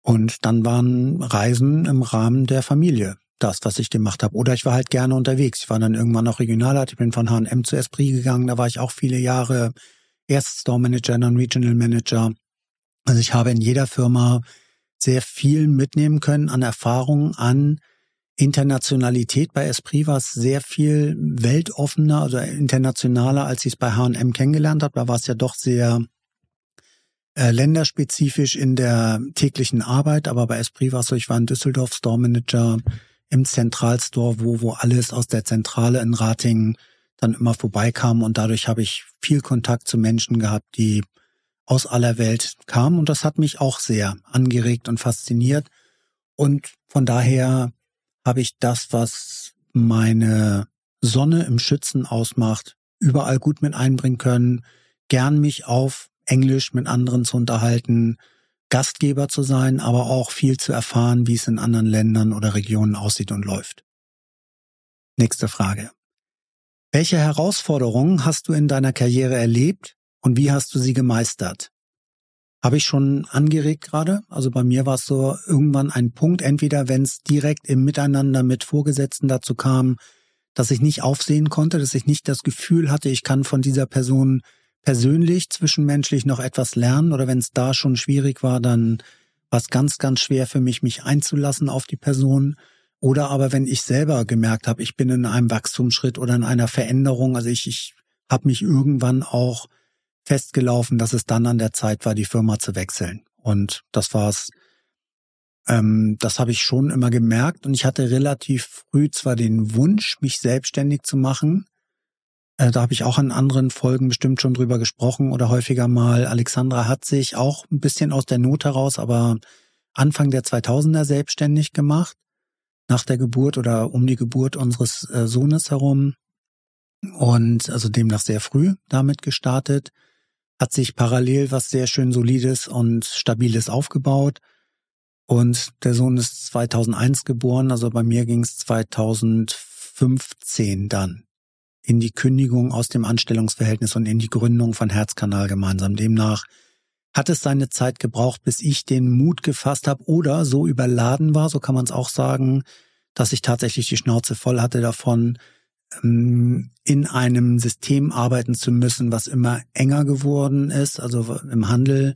Und dann waren Reisen im Rahmen der Familie das, was ich gemacht habe. Oder ich war halt gerne unterwegs. Ich war dann irgendwann auch Regionalleiter. Ich bin von H&M zu Esprit gegangen. Da war ich auch viele Jahre erst Store Manager, dann Regional Manager. Also ich habe in jeder Firma sehr viel mitnehmen können an Erfahrungen, an Internationalität. Bei Esprit war es sehr viel weltoffener, also internationaler, als ich es bei H&M kennengelernt habe. Da war es ja doch sehr äh, länderspezifisch in der täglichen Arbeit, aber bei Esprit war es so, ich war in Düsseldorf Store Manager im Zentralstore, wo, wo alles aus der Zentrale in Ratingen dann immer vorbeikam und dadurch habe ich viel Kontakt zu Menschen gehabt, die aus aller Welt kamen und das hat mich auch sehr angeregt und fasziniert und von daher habe ich das, was meine Sonne im Schützen ausmacht, überall gut mit einbringen können, gern mich auf Englisch mit anderen zu unterhalten, Gastgeber zu sein, aber auch viel zu erfahren, wie es in anderen Ländern oder Regionen aussieht und läuft. Nächste Frage. Welche Herausforderungen hast du in deiner Karriere erlebt und wie hast du sie gemeistert? Habe ich schon angeregt gerade. Also bei mir war es so irgendwann ein Punkt, entweder wenn es direkt im Miteinander mit Vorgesetzten dazu kam, dass ich nicht aufsehen konnte, dass ich nicht das Gefühl hatte, ich kann von dieser Person persönlich, zwischenmenschlich noch etwas lernen oder wenn es da schon schwierig war, dann war es ganz, ganz schwer für mich, mich einzulassen auf die Person. Oder aber wenn ich selber gemerkt habe, ich bin in einem Wachstumsschritt oder in einer Veränderung, also ich, ich habe mich irgendwann auch festgelaufen, dass es dann an der Zeit war, die Firma zu wechseln. Und das war's. Ähm, das habe ich schon immer gemerkt und ich hatte relativ früh zwar den Wunsch, mich selbstständig zu machen, äh, da habe ich auch in anderen Folgen bestimmt schon drüber gesprochen oder häufiger mal. Alexandra hat sich auch ein bisschen aus der Not heraus, aber Anfang der 2000er selbstständig gemacht, nach der Geburt oder um die Geburt unseres äh, Sohnes herum und also demnach sehr früh damit gestartet, hat sich parallel was sehr schön solides und stabiles aufgebaut und der Sohn ist 2001 geboren, also bei mir ging es 2015 dann in die Kündigung aus dem Anstellungsverhältnis und in die Gründung von Herzkanal gemeinsam. Demnach hat es seine Zeit gebraucht, bis ich den Mut gefasst habe oder so überladen war, so kann man es auch sagen, dass ich tatsächlich die Schnauze voll hatte davon, in einem System arbeiten zu müssen, was immer enger geworden ist, also im Handel,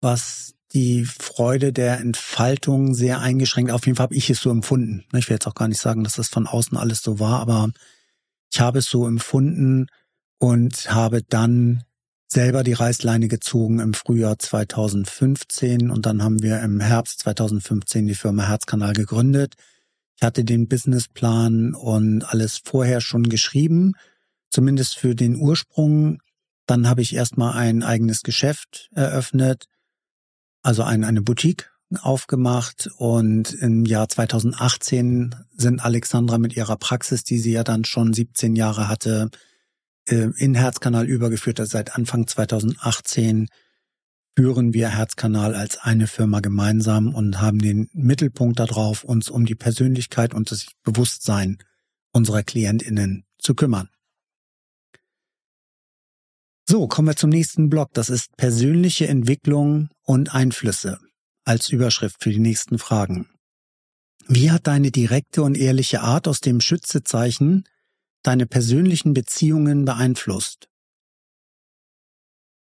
was die Freude der Entfaltung sehr eingeschränkt. Auf jeden Fall habe ich es so empfunden. Ich will jetzt auch gar nicht sagen, dass das von außen alles so war, aber ich habe es so empfunden und habe dann selber die Reißleine gezogen im Frühjahr 2015 und dann haben wir im Herbst 2015 die Firma Herzkanal gegründet. Ich hatte den Businessplan und alles vorher schon geschrieben, zumindest für den Ursprung. Dann habe ich erstmal ein eigenes Geschäft eröffnet, also ein, eine Boutique aufgemacht und im Jahr 2018 sind Alexandra mit ihrer Praxis, die sie ja dann schon 17 Jahre hatte, äh, in Herzkanal übergeführt. Also seit Anfang 2018 führen wir Herzkanal als eine Firma gemeinsam und haben den Mittelpunkt darauf, uns um die Persönlichkeit und das Bewusstsein unserer KlientInnen zu kümmern. So, kommen wir zum nächsten Block. Das ist persönliche Entwicklung und Einflüsse als Überschrift für die nächsten Fragen. Wie hat deine direkte und ehrliche Art aus dem Schützezeichen deine persönlichen Beziehungen beeinflusst?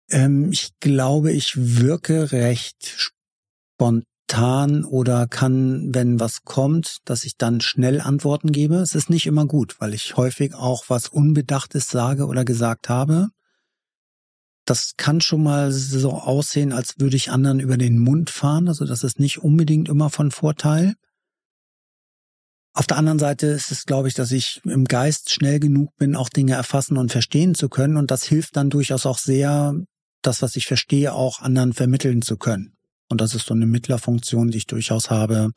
Ähm, ich glaube, ich wirke recht spontan oder kann, wenn was kommt, dass ich dann schnell Antworten gebe. Es ist nicht immer gut, weil ich häufig auch was Unbedachtes sage oder gesagt habe. Das kann schon mal so aussehen, als würde ich anderen über den Mund fahren. Also das ist nicht unbedingt immer von Vorteil. Auf der anderen Seite ist es, glaube ich, dass ich im Geist schnell genug bin, auch Dinge erfassen und verstehen zu können. Und das hilft dann durchaus auch sehr, das, was ich verstehe, auch anderen vermitteln zu können. Und das ist so eine Mittlerfunktion, die ich durchaus habe,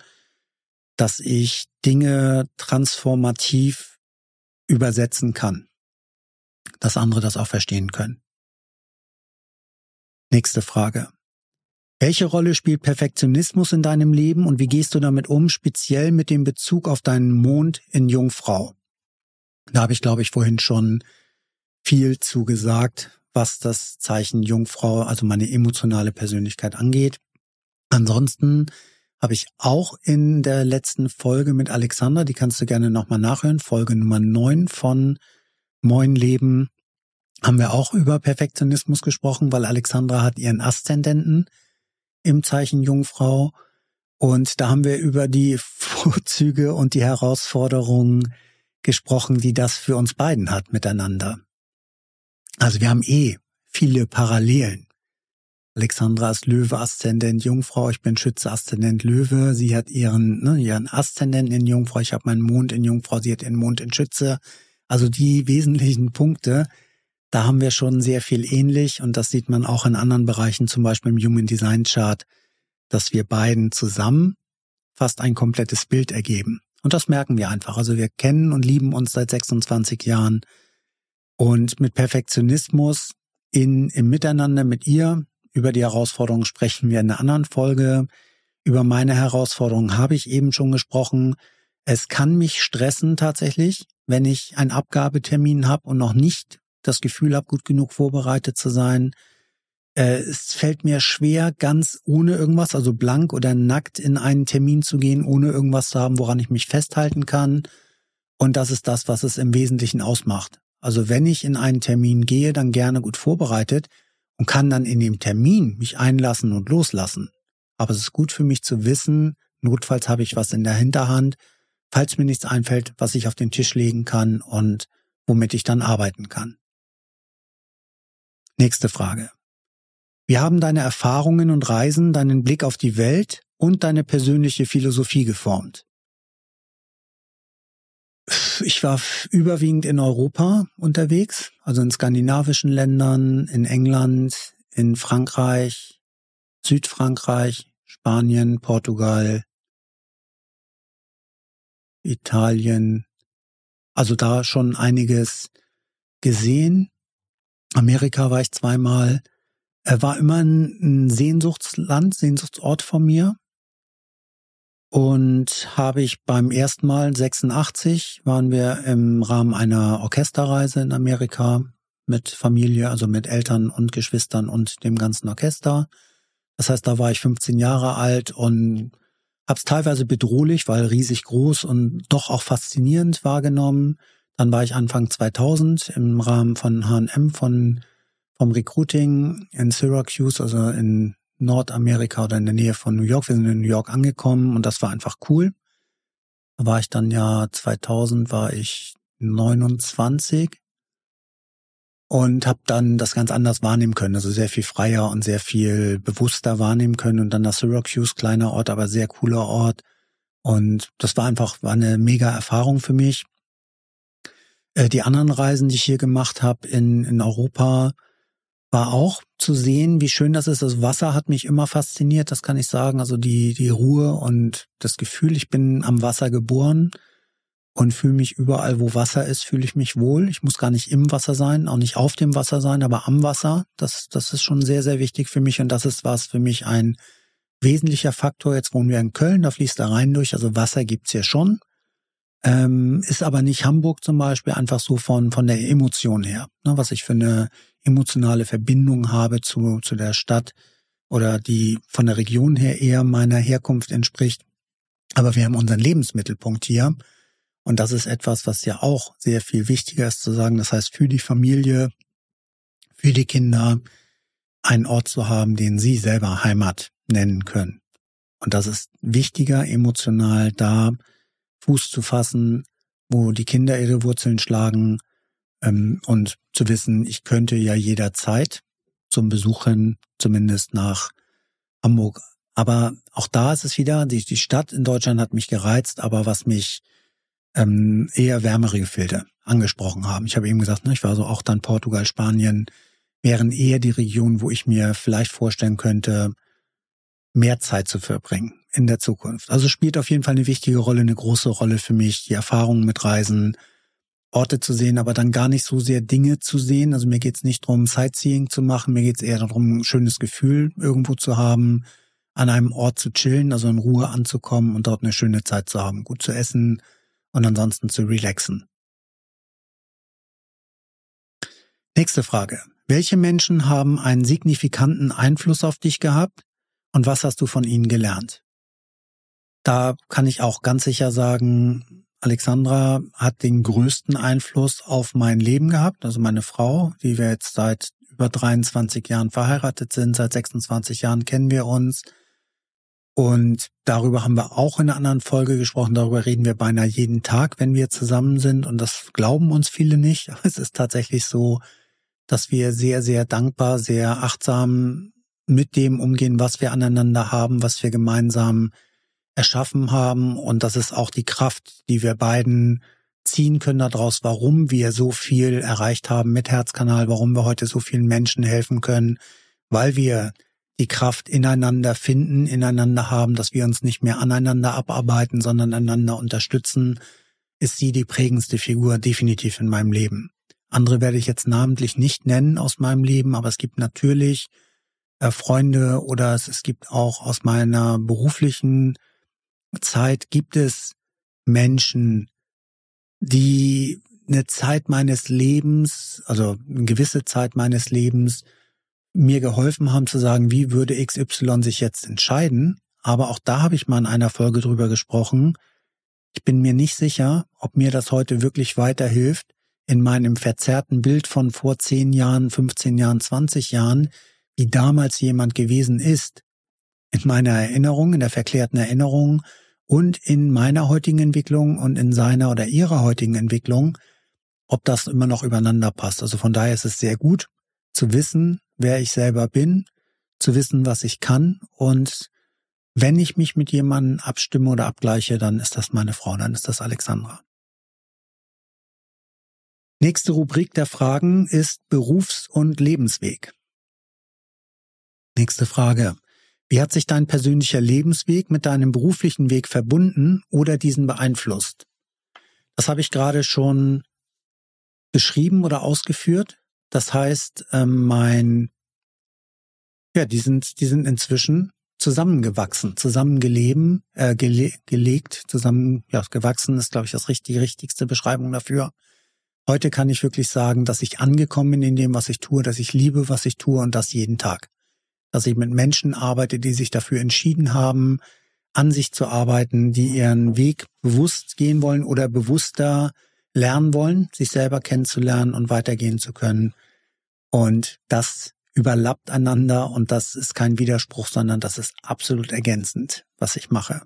dass ich Dinge transformativ übersetzen kann, dass andere das auch verstehen können. Nächste Frage. Welche Rolle spielt Perfektionismus in deinem Leben und wie gehst du damit um, speziell mit dem Bezug auf deinen Mond in Jungfrau? Da habe ich, glaube ich, vorhin schon viel zu gesagt, was das Zeichen Jungfrau, also meine emotionale Persönlichkeit angeht. Ansonsten habe ich auch in der letzten Folge mit Alexander, die kannst du gerne nochmal nachhören, Folge Nummer 9 von Moin Leben, haben wir auch über Perfektionismus gesprochen, weil Alexandra hat ihren Aszendenten im Zeichen Jungfrau. Und da haben wir über die Vorzüge und die Herausforderungen gesprochen, die das für uns beiden hat miteinander. Also wir haben eh viele Parallelen. Alexandra ist Löwe, Aszendent Jungfrau, ich bin Schütze, Aszendent Löwe. Sie hat ihren, ne, ihren Aszendent in Jungfrau, ich habe meinen Mond in Jungfrau, sie hat ihren Mond in Schütze. Also die wesentlichen Punkte, da haben wir schon sehr viel ähnlich und das sieht man auch in anderen Bereichen, zum Beispiel im Human Design Chart, dass wir beiden zusammen fast ein komplettes Bild ergeben. Und das merken wir einfach. Also wir kennen und lieben uns seit 26 Jahren und mit Perfektionismus in, im Miteinander mit ihr über die Herausforderungen sprechen wir in einer anderen Folge. Über meine Herausforderungen habe ich eben schon gesprochen. Es kann mich stressen tatsächlich, wenn ich einen Abgabetermin habe und noch nicht das Gefühl habe, gut genug vorbereitet zu sein. Äh, es fällt mir schwer, ganz ohne irgendwas, also blank oder nackt in einen Termin zu gehen, ohne irgendwas zu haben, woran ich mich festhalten kann. Und das ist das, was es im Wesentlichen ausmacht. Also wenn ich in einen Termin gehe, dann gerne gut vorbereitet und kann dann in dem Termin mich einlassen und loslassen. Aber es ist gut für mich zu wissen, notfalls habe ich was in der Hinterhand, falls mir nichts einfällt, was ich auf den Tisch legen kann und womit ich dann arbeiten kann. Nächste Frage. Wie haben deine Erfahrungen und Reisen deinen Blick auf die Welt und deine persönliche Philosophie geformt? Ich war überwiegend in Europa unterwegs, also in skandinavischen Ländern, in England, in Frankreich, Südfrankreich, Spanien, Portugal, Italien. Also da schon einiges gesehen Amerika war ich zweimal. Er war immer ein Sehnsuchtsland, Sehnsuchtsort von mir. Und habe ich beim ersten Mal 86 waren wir im Rahmen einer Orchesterreise in Amerika mit Familie, also mit Eltern und Geschwistern und dem ganzen Orchester. Das heißt, da war ich 15 Jahre alt und habe es teilweise bedrohlich, weil riesig groß und doch auch faszinierend wahrgenommen. Dann war ich Anfang 2000 im Rahmen von H&M von vom Recruiting in Syracuse, also in Nordamerika oder in der Nähe von New York. Wir sind in New York angekommen und das war einfach cool. Da war ich dann ja 2000 war ich 29 und habe dann das ganz anders wahrnehmen können, also sehr viel freier und sehr viel bewusster wahrnehmen können und dann das Syracuse, kleiner Ort, aber sehr cooler Ort und das war einfach war eine mega Erfahrung für mich. Äh, die anderen Reisen, die ich hier gemacht habe in, in Europa, war auch zu sehen, wie schön das ist. Das Wasser hat mich immer fasziniert, das kann ich sagen. Also die, die Ruhe und das Gefühl, ich bin am Wasser geboren und fühle mich überall, wo Wasser ist, fühle ich mich wohl. Ich muss gar nicht im Wasser sein, auch nicht auf dem Wasser sein, aber am Wasser. Das, das ist schon sehr, sehr wichtig für mich und das ist was für mich ein wesentlicher Faktor. Jetzt wohnen wir in Köln, da fließt da rein durch. Also Wasser gibt's hier schon. Ähm, ist aber nicht Hamburg zum Beispiel einfach so von, von der Emotion her, ne, was ich für eine emotionale Verbindung habe zu, zu der Stadt oder die von der Region her eher meiner Herkunft entspricht. Aber wir haben unseren Lebensmittelpunkt hier. Und das ist etwas, was ja auch sehr viel wichtiger ist zu sagen. Das heißt, für die Familie, für die Kinder einen Ort zu haben, den sie selber Heimat nennen können. Und das ist wichtiger, emotional da Fuß zu fassen, wo die Kinder ihre Wurzeln schlagen ähm, und zu wissen, ich könnte ja jederzeit zum Besuchen zumindest nach Hamburg. Aber auch da ist es wieder, die, die Stadt in Deutschland hat mich gereizt, aber was mich ähm, eher wärmere Gefilde angesprochen haben. Ich habe eben gesagt, ne, ich war so auch dann Portugal, Spanien, wären eher die Regionen, wo ich mir vielleicht vorstellen könnte, mehr Zeit zu verbringen in der Zukunft. Also spielt auf jeden Fall eine wichtige Rolle, eine große Rolle für mich, die Erfahrungen mit Reisen, Orte zu sehen, aber dann gar nicht so sehr Dinge zu sehen. Also mir geht's nicht darum, Sightseeing zu machen, mir geht's eher darum, ein schönes Gefühl irgendwo zu haben, an einem Ort zu chillen, also in Ruhe anzukommen und dort eine schöne Zeit zu haben, gut zu essen und ansonsten zu relaxen. Nächste Frage. Welche Menschen haben einen signifikanten Einfluss auf dich gehabt und was hast du von ihnen gelernt? Da kann ich auch ganz sicher sagen, Alexandra hat den größten Einfluss auf mein Leben gehabt, also meine Frau, die wir jetzt seit über 23 Jahren verheiratet sind, seit 26 Jahren kennen wir uns. Und darüber haben wir auch in einer anderen Folge gesprochen, darüber reden wir beinahe jeden Tag, wenn wir zusammen sind. Und das glauben uns viele nicht. Aber es ist tatsächlich so, dass wir sehr, sehr dankbar, sehr achtsam mit dem umgehen, was wir aneinander haben, was wir gemeinsam erschaffen haben. Und das ist auch die Kraft, die wir beiden ziehen können daraus, warum wir so viel erreicht haben mit Herzkanal, warum wir heute so vielen Menschen helfen können, weil wir die Kraft ineinander finden, ineinander haben, dass wir uns nicht mehr aneinander abarbeiten, sondern einander unterstützen, ist sie die prägendste Figur definitiv in meinem Leben. Andere werde ich jetzt namentlich nicht nennen aus meinem Leben, aber es gibt natürlich äh, Freunde oder es, es gibt auch aus meiner beruflichen Zeit gibt es Menschen, die eine Zeit meines Lebens, also eine gewisse Zeit meines Lebens, mir geholfen haben zu sagen, wie würde XY sich jetzt entscheiden. Aber auch da habe ich mal in einer Folge drüber gesprochen. Ich bin mir nicht sicher, ob mir das heute wirklich weiterhilft, in meinem verzerrten Bild von vor 10 Jahren, 15 Jahren, 20 Jahren, wie damals jemand gewesen ist, in meiner Erinnerung, in der verklärten Erinnerung und in meiner heutigen Entwicklung und in seiner oder ihrer heutigen Entwicklung, ob das immer noch übereinander passt. Also von daher ist es sehr gut zu wissen, wer ich selber bin, zu wissen, was ich kann und wenn ich mich mit jemandem abstimme oder abgleiche, dann ist das meine Frau, dann ist das Alexandra. Nächste Rubrik der Fragen ist Berufs- und Lebensweg. Nächste Frage. Wie hat sich dein persönlicher Lebensweg mit deinem beruflichen Weg verbunden oder diesen beeinflusst? Das habe ich gerade schon beschrieben oder ausgeführt. Das heißt, ähm, mein, ja, die sind, die sind inzwischen zusammengewachsen, zusammengeleben, äh, gele gelegt, zusammen, ja, gewachsen ist, glaube ich, das richtig, richtigste Beschreibung dafür. Heute kann ich wirklich sagen, dass ich angekommen bin in dem, was ich tue, dass ich liebe, was ich tue und das jeden Tag dass ich mit Menschen arbeite, die sich dafür entschieden haben, an sich zu arbeiten, die ihren Weg bewusst gehen wollen oder bewusster lernen wollen, sich selber kennenzulernen und weitergehen zu können. Und das überlappt einander und das ist kein Widerspruch, sondern das ist absolut ergänzend, was ich mache.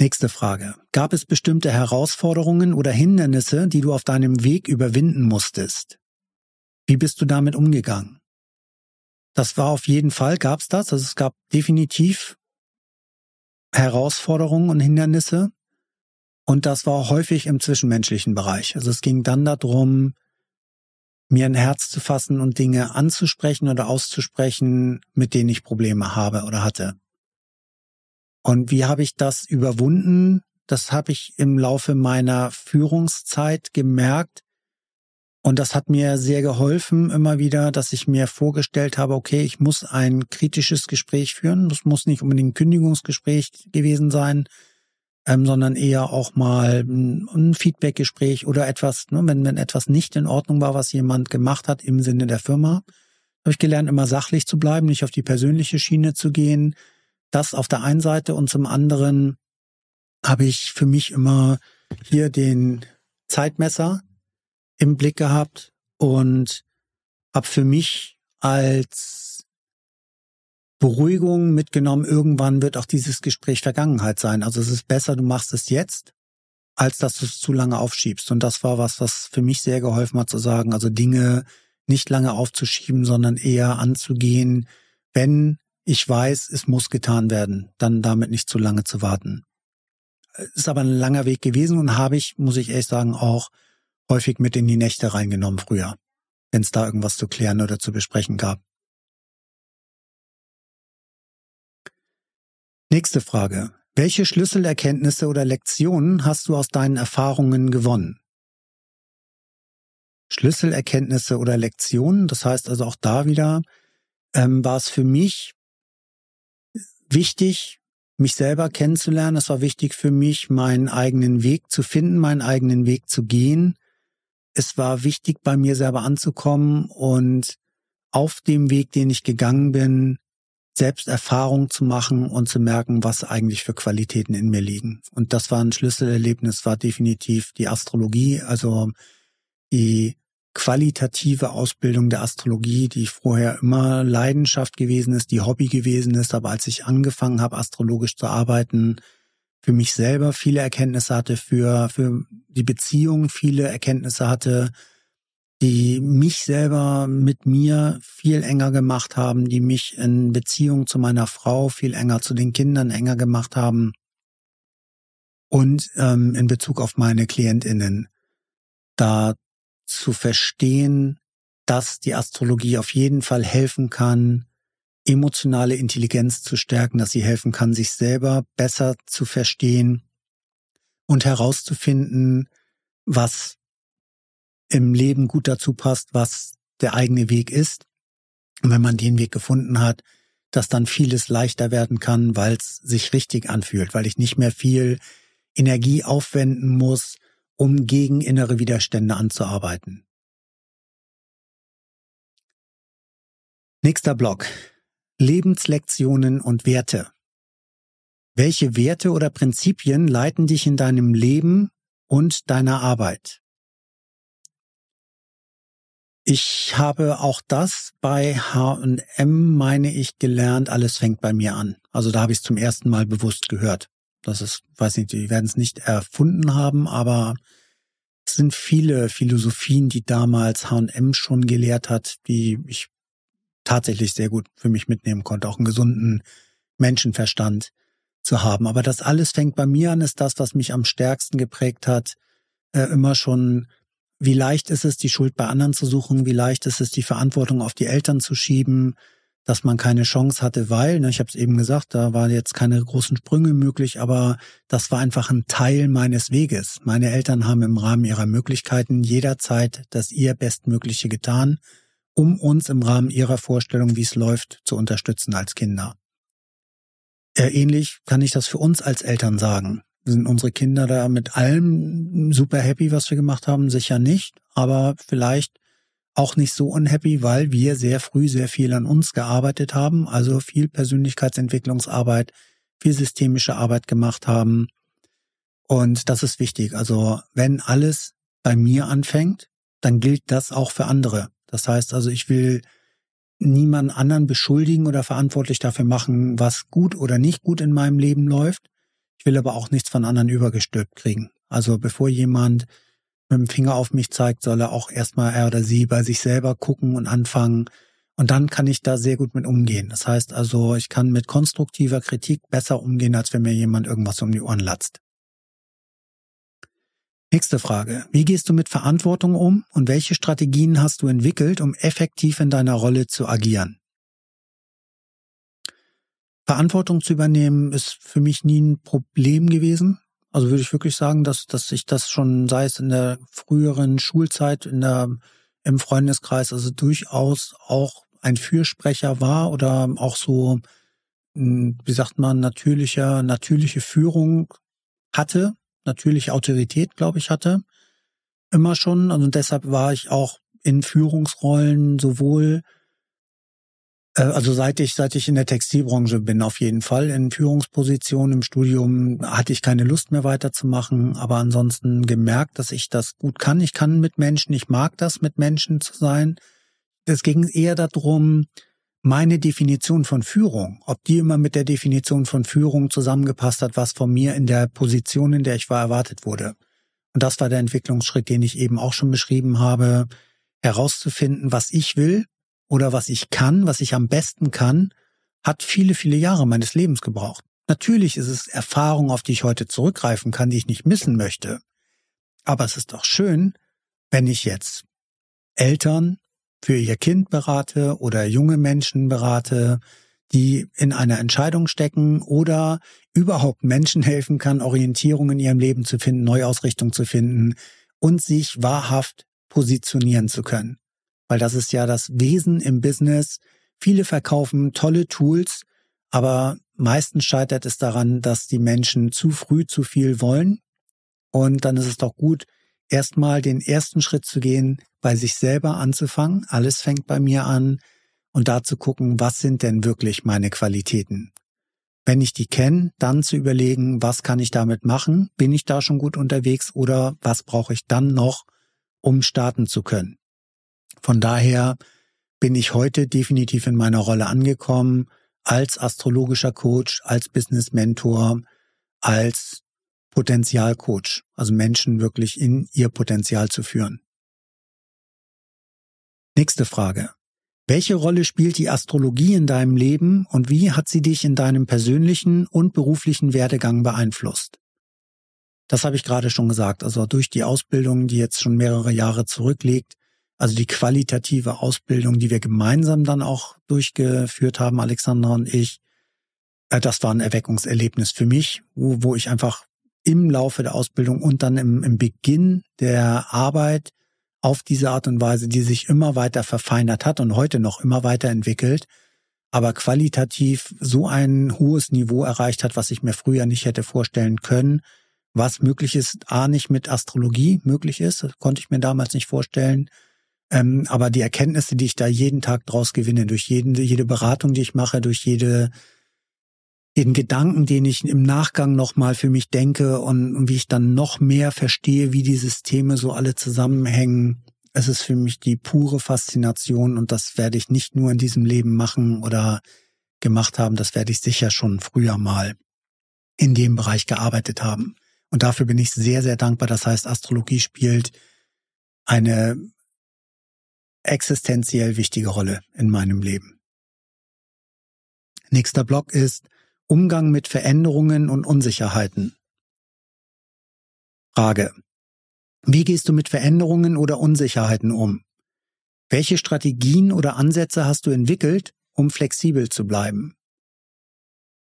Nächste Frage. Gab es bestimmte Herausforderungen oder Hindernisse, die du auf deinem Weg überwinden musstest? Wie bist du damit umgegangen? Das war auf jeden Fall, gab es das. Also es gab definitiv Herausforderungen und Hindernisse. Und das war häufig im zwischenmenschlichen Bereich. Also es ging dann darum, mir ein Herz zu fassen und Dinge anzusprechen oder auszusprechen, mit denen ich Probleme habe oder hatte. Und wie habe ich das überwunden? Das habe ich im Laufe meiner Führungszeit gemerkt, und das hat mir sehr geholfen immer wieder, dass ich mir vorgestellt habe, okay, ich muss ein kritisches Gespräch führen. Das muss nicht unbedingt ein Kündigungsgespräch gewesen sein. ähm, sondern eher auch mal ein, Feedbackgespräch oder etwas, ne, wenn, wenn etwas nicht in Ordnung war, was jemand gemacht hat im Sinne der Firma, habe ich gelernt, immer sachlich zu bleiben, nicht auf die persönliche Schiene zu gehen. Das auf der einen Seite und zum anderen habe ich für mich immer hier den Zeitmesser im Blick gehabt und habe für mich als Beruhigung mitgenommen, irgendwann wird auch dieses Gespräch Vergangenheit sein. Also es ist besser, du machst es jetzt, als dass du es zu lange aufschiebst. Und das war was, was für mich sehr geholfen hat zu sagen, also Dinge nicht lange aufzuschieben, sondern eher anzugehen, wenn ich weiß, es muss getan werden, dann damit nicht zu lange zu warten. Ist aber ein langer Weg gewesen und habe ich, muss ich ehrlich sagen, auch häufig mit in die Nächte reingenommen früher, wenn es da irgendwas zu klären oder zu besprechen gab. Nächste Frage. Welche Schlüsselerkenntnisse oder Lektionen hast du aus deinen Erfahrungen gewonnen? Schlüsselerkenntnisse oder Lektionen, das heißt also auch da wieder, ähm, war es für mich wichtig, mich selber kennenzulernen. Es war wichtig für mich, meinen eigenen Weg zu finden, meinen eigenen Weg zu gehen. Es war wichtig, bei mir selber anzukommen und auf dem Weg, den ich gegangen bin, selbst Erfahrung zu machen und zu merken, was eigentlich für Qualitäten in mir liegen. Und das war ein Schlüsselerlebnis, war definitiv die Astrologie, also die qualitative Ausbildung der Astrologie, die vorher immer Leidenschaft gewesen ist, die Hobby gewesen ist, aber als ich angefangen habe, astrologisch zu arbeiten, für mich selber viele Erkenntnisse hatte, für, für die Beziehung viele Erkenntnisse hatte, die mich selber mit mir viel enger gemacht haben, die mich in Beziehung zu meiner Frau viel enger, zu den Kindern enger gemacht haben und ähm, in Bezug auf meine Klientinnen. Da zu verstehen, dass die Astrologie auf jeden Fall helfen kann, emotionale Intelligenz zu stärken, dass sie helfen kann, sich selber besser zu verstehen und herauszufinden, was im Leben gut dazu passt, was der eigene Weg ist. Und wenn man den Weg gefunden hat, dass dann vieles leichter werden kann, weil es sich richtig anfühlt, weil ich nicht mehr viel Energie aufwenden muss, um gegen innere Widerstände anzuarbeiten. Nächster Block. Lebenslektionen und Werte. Welche Werte oder Prinzipien leiten dich in deinem Leben und deiner Arbeit? Ich habe auch das bei H&M, meine ich, gelernt, alles fängt bei mir an. Also da habe ich es zum ersten Mal bewusst gehört. Das ist, weiß nicht, die werden es nicht erfunden haben, aber es sind viele Philosophien, die damals H&M schon gelehrt hat, die ich tatsächlich sehr gut für mich mitnehmen konnte, auch einen gesunden Menschenverstand zu haben. Aber das alles fängt bei mir an, ist das, was mich am stärksten geprägt hat, äh, immer schon wie leicht ist es, die Schuld bei anderen zu suchen, wie leicht ist es, die Verantwortung auf die Eltern zu schieben, dass man keine Chance hatte, weil, ne, ich habe es eben gesagt, da waren jetzt keine großen Sprünge möglich, aber das war einfach ein Teil meines Weges. Meine Eltern haben im Rahmen ihrer Möglichkeiten jederzeit das ihr Bestmögliche getan, um uns im Rahmen ihrer Vorstellung, wie es läuft, zu unterstützen als Kinder. Ähnlich kann ich das für uns als Eltern sagen. Sind unsere Kinder da mit allem super happy, was wir gemacht haben? Sicher nicht, aber vielleicht auch nicht so unhappy, weil wir sehr früh sehr viel an uns gearbeitet haben, also viel Persönlichkeitsentwicklungsarbeit, viel systemische Arbeit gemacht haben. Und das ist wichtig. Also wenn alles bei mir anfängt, dann gilt das auch für andere. Das heißt also, ich will niemand anderen beschuldigen oder verantwortlich dafür machen, was gut oder nicht gut in meinem Leben läuft. Ich will aber auch nichts von anderen übergestülpt kriegen. Also bevor jemand mit dem Finger auf mich zeigt, soll er auch erstmal er oder sie bei sich selber gucken und anfangen. Und dann kann ich da sehr gut mit umgehen. Das heißt also, ich kann mit konstruktiver Kritik besser umgehen, als wenn mir jemand irgendwas um die Ohren latzt. Nächste Frage. Wie gehst du mit Verantwortung um und welche Strategien hast du entwickelt, um effektiv in deiner Rolle zu agieren? Verantwortung zu übernehmen ist für mich nie ein Problem gewesen. Also würde ich wirklich sagen, dass, dass ich das schon, sei es in der früheren Schulzeit, in der, im Freundeskreis, also durchaus auch ein Fürsprecher war oder auch so, hm, wie sagt man, natürlicher, natürliche Führung hatte, natürlich Autorität, glaube ich, hatte. Immer schon. Und deshalb war ich auch in Führungsrollen sowohl äh, also seit ich, seit ich in der Textilbranche bin, auf jeden Fall. In Führungspositionen im Studium hatte ich keine Lust mehr weiterzumachen, aber ansonsten gemerkt, dass ich das gut kann. Ich kann mit Menschen, ich mag das, mit Menschen zu sein. Es ging eher darum, meine Definition von Führung, ob die immer mit der Definition von Führung zusammengepasst hat, was von mir in der Position, in der ich war, erwartet wurde. Und das war der Entwicklungsschritt, den ich eben auch schon beschrieben habe, herauszufinden, was ich will, oder was ich kann, was ich am besten kann, hat viele, viele Jahre meines Lebens gebraucht. Natürlich ist es Erfahrung, auf die ich heute zurückgreifen kann, die ich nicht missen möchte. Aber es ist doch schön, wenn ich jetzt Eltern für ihr Kind berate oder junge Menschen berate, die in einer Entscheidung stecken oder überhaupt Menschen helfen kann, Orientierung in ihrem Leben zu finden, Neuausrichtung zu finden und sich wahrhaft positionieren zu können weil das ist ja das Wesen im Business. Viele verkaufen tolle Tools, aber meistens scheitert es daran, dass die Menschen zu früh zu viel wollen. Und dann ist es doch gut, erstmal den ersten Schritt zu gehen, bei sich selber anzufangen. Alles fängt bei mir an und da zu gucken, was sind denn wirklich meine Qualitäten. Wenn ich die kenne, dann zu überlegen, was kann ich damit machen? Bin ich da schon gut unterwegs oder was brauche ich dann noch, um starten zu können? Von daher bin ich heute definitiv in meiner Rolle angekommen als astrologischer Coach, als Business Mentor, als Potenzialcoach, also Menschen wirklich in ihr Potenzial zu führen. Nächste Frage. Welche Rolle spielt die Astrologie in deinem Leben und wie hat sie dich in deinem persönlichen und beruflichen Werdegang beeinflusst? Das habe ich gerade schon gesagt. Also durch die Ausbildung, die jetzt schon mehrere Jahre zurückliegt, also die qualitative Ausbildung, die wir gemeinsam dann auch durchgeführt haben, Alexandra und ich, äh, das war ein Erweckungserlebnis für mich, wo, wo ich einfach im Laufe der Ausbildung und dann im, im Beginn der Arbeit auf diese Art und Weise, die sich immer weiter verfeinert hat und heute noch immer weiterentwickelt, aber qualitativ so ein hohes Niveau erreicht hat, was ich mir früher nicht hätte vorstellen können, was möglich ist, A nicht mit Astrologie möglich ist, konnte ich mir damals nicht vorstellen, ähm, aber die Erkenntnisse, die ich da jeden Tag draus gewinne, durch jeden, jede Beratung, die ich mache, durch jede, jeden Gedanken, den ich im Nachgang nochmal für mich denke und, und wie ich dann noch mehr verstehe, wie die Systeme so alle zusammenhängen, es ist für mich die pure Faszination und das werde ich nicht nur in diesem Leben machen oder gemacht haben, das werde ich sicher schon früher mal in dem Bereich gearbeitet haben. Und dafür bin ich sehr, sehr dankbar. Das heißt, Astrologie spielt eine existenziell wichtige Rolle in meinem Leben. Nächster Block ist Umgang mit Veränderungen und Unsicherheiten. Frage. Wie gehst du mit Veränderungen oder Unsicherheiten um? Welche Strategien oder Ansätze hast du entwickelt, um flexibel zu bleiben?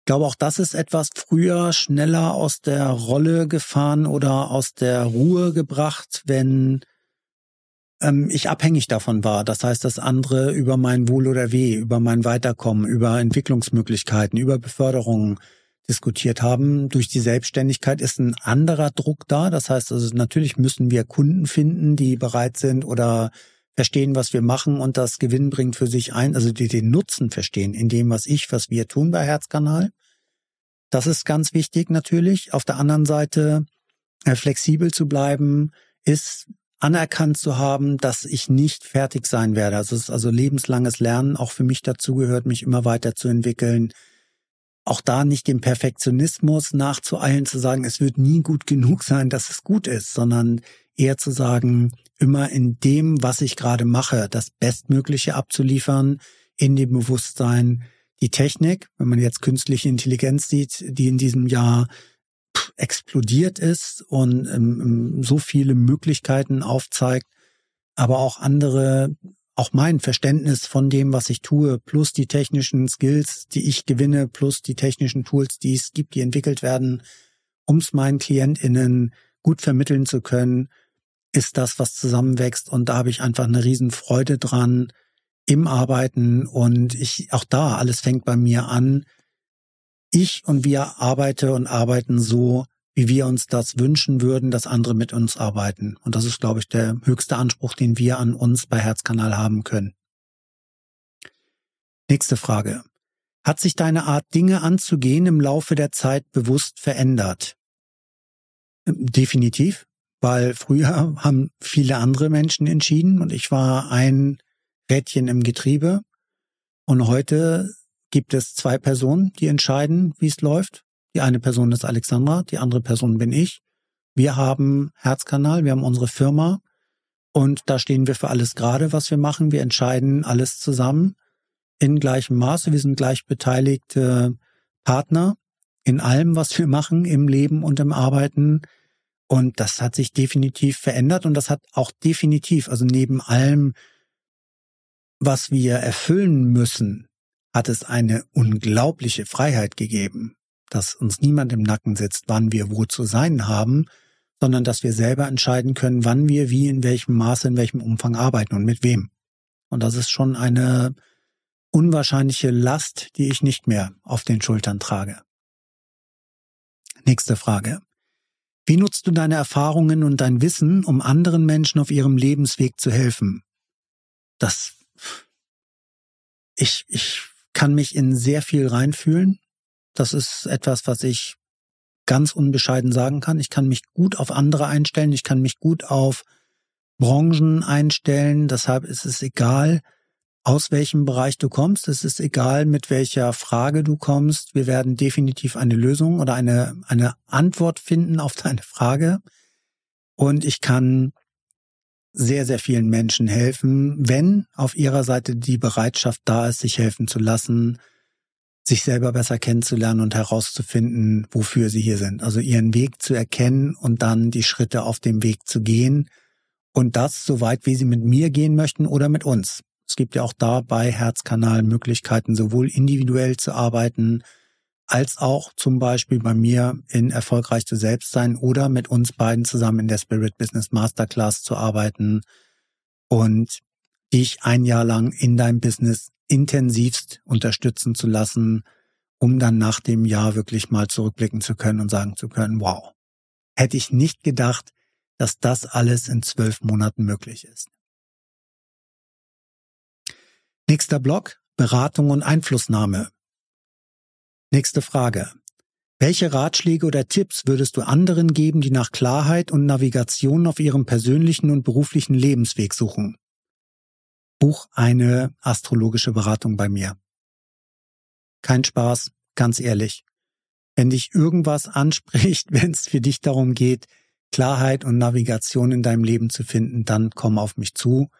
Ich glaube, auch das ist etwas früher schneller aus der Rolle gefahren oder aus der Ruhe gebracht, wenn ähm, ich abhängig davon war. Das heißt, dass andere über mein Wohl oder Weh, über mein Weiterkommen, über Entwicklungsmöglichkeiten, über Beförderungen diskutiert haben. Durch die Selbstständigkeit ist ein anderer Druck da. Das heißt, also natürlich müssen wir Kunden finden, die bereit sind oder verstehen, was wir machen und das Gewinn bringt für sich ein, also die den Nutzen verstehen in dem, was ich, was wir tun bei Herzkanal. Das ist ganz wichtig natürlich. Auf der anderen Seite äh, flexibel zu bleiben, ist anerkannt zu haben, dass ich nicht fertig sein werde. Also es ist also lebenslanges Lernen auch für mich dazu gehört, mich immer weiterzuentwickeln. Auch da nicht dem Perfektionismus nachzueilen, zu sagen, es wird nie gut genug sein, dass es gut ist, sondern eher zu sagen, immer in dem, was ich gerade mache, das Bestmögliche abzuliefern, in dem Bewusstsein, die Technik, wenn man jetzt künstliche Intelligenz sieht, die in diesem Jahr explodiert ist und ähm, ähm, so viele Möglichkeiten aufzeigt, aber auch andere, auch mein Verständnis von dem, was ich tue, plus die technischen Skills, die ich gewinne, plus die technischen Tools, die es gibt, die entwickelt werden, um es meinen KlientInnen gut vermitteln zu können, ist das, was zusammenwächst. Und da habe ich einfach eine Riesenfreude dran im Arbeiten. Und ich, auch da, alles fängt bei mir an, ich und wir arbeite und arbeiten so, wie wir uns das wünschen würden, dass andere mit uns arbeiten. Und das ist, glaube ich, der höchste Anspruch, den wir an uns bei Herzkanal haben können. Nächste Frage. Hat sich deine Art, Dinge anzugehen, im Laufe der Zeit bewusst verändert? Definitiv, weil früher haben viele andere Menschen entschieden und ich war ein Rädchen im Getriebe. Und heute gibt es zwei Personen, die entscheiden, wie es läuft. Die eine Person ist Alexandra, die andere Person bin ich. Wir haben Herzkanal, wir haben unsere Firma und da stehen wir für alles gerade, was wir machen. Wir entscheiden alles zusammen in gleichem Maße. Wir sind gleich beteiligte Partner in allem, was wir machen, im Leben und im Arbeiten. Und das hat sich definitiv verändert und das hat auch definitiv, also neben allem, was wir erfüllen müssen, hat es eine unglaubliche Freiheit gegeben, dass uns niemand im Nacken sitzt, wann wir wo zu sein haben, sondern dass wir selber entscheiden können, wann wir wie, in welchem Maße, in welchem Umfang arbeiten und mit wem. Und das ist schon eine unwahrscheinliche Last, die ich nicht mehr auf den Schultern trage. Nächste Frage. Wie nutzt du deine Erfahrungen und dein Wissen, um anderen Menschen auf ihrem Lebensweg zu helfen? Das, ich, ich kann mich in sehr viel reinfühlen. Das ist etwas, was ich ganz unbescheiden sagen kann. Ich kann mich gut auf andere einstellen. Ich kann mich gut auf Branchen einstellen. Deshalb ist es egal, aus welchem Bereich du kommst. Es ist egal, mit welcher Frage du kommst. Wir werden definitiv eine Lösung oder eine, eine Antwort finden auf deine Frage. Und ich kann sehr, sehr vielen Menschen helfen, wenn auf ihrer Seite die Bereitschaft da ist, sich helfen zu lassen, sich selber besser kennenzulernen und herauszufinden, wofür sie hier sind. Also ihren Weg zu erkennen und dann die Schritte auf dem Weg zu gehen und das so weit, wie sie mit mir gehen möchten oder mit uns. Es gibt ja auch da bei Herzkanal Möglichkeiten, sowohl individuell zu arbeiten, als auch zum Beispiel bei mir in Erfolgreich zu selbst sein oder mit uns beiden zusammen in der Spirit Business Masterclass zu arbeiten und dich ein Jahr lang in deinem Business intensivst unterstützen zu lassen, um dann nach dem Jahr wirklich mal zurückblicken zu können und sagen zu können, wow, hätte ich nicht gedacht, dass das alles in zwölf Monaten möglich ist. Nächster Block, Beratung und Einflussnahme. Nächste Frage. Welche Ratschläge oder Tipps würdest du anderen geben, die nach Klarheit und Navigation auf ihrem persönlichen und beruflichen Lebensweg suchen? Buch eine astrologische Beratung bei mir. Kein Spaß, ganz ehrlich. Wenn dich irgendwas anspricht, wenn es für dich darum geht, Klarheit und Navigation in deinem Leben zu finden, dann komm auf mich zu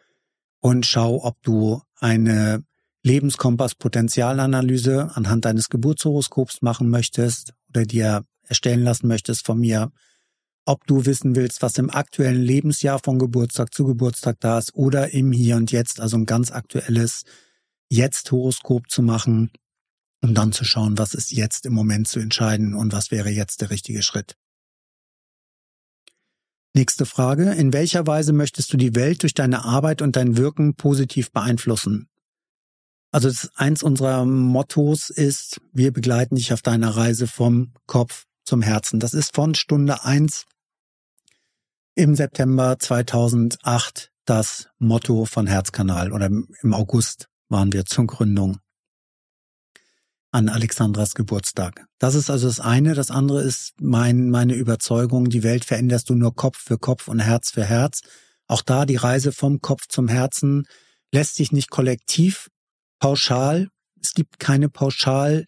und schau, ob du eine Lebenskompass-Potenzialanalyse anhand deines Geburtshoroskops machen möchtest oder dir erstellen lassen möchtest von mir, ob du wissen willst, was im aktuellen Lebensjahr von Geburtstag zu Geburtstag da ist oder im Hier und Jetzt, also ein ganz aktuelles Jetzt-Horoskop zu machen, um dann zu schauen, was ist jetzt im Moment zu entscheiden und was wäre jetzt der richtige Schritt. Nächste Frage. In welcher Weise möchtest du die Welt durch deine Arbeit und dein Wirken positiv beeinflussen? Also eins unserer Mottos ist, wir begleiten dich auf deiner Reise vom Kopf zum Herzen. Das ist von Stunde eins im September 2008 das Motto von Herzkanal oder im August waren wir zur Gründung an Alexandras Geburtstag. Das ist also das eine. Das andere ist mein, meine Überzeugung, die Welt veränderst du nur Kopf für Kopf und Herz für Herz. Auch da die Reise vom Kopf zum Herzen lässt sich nicht kollektiv, pauschal. Es gibt keine pauschal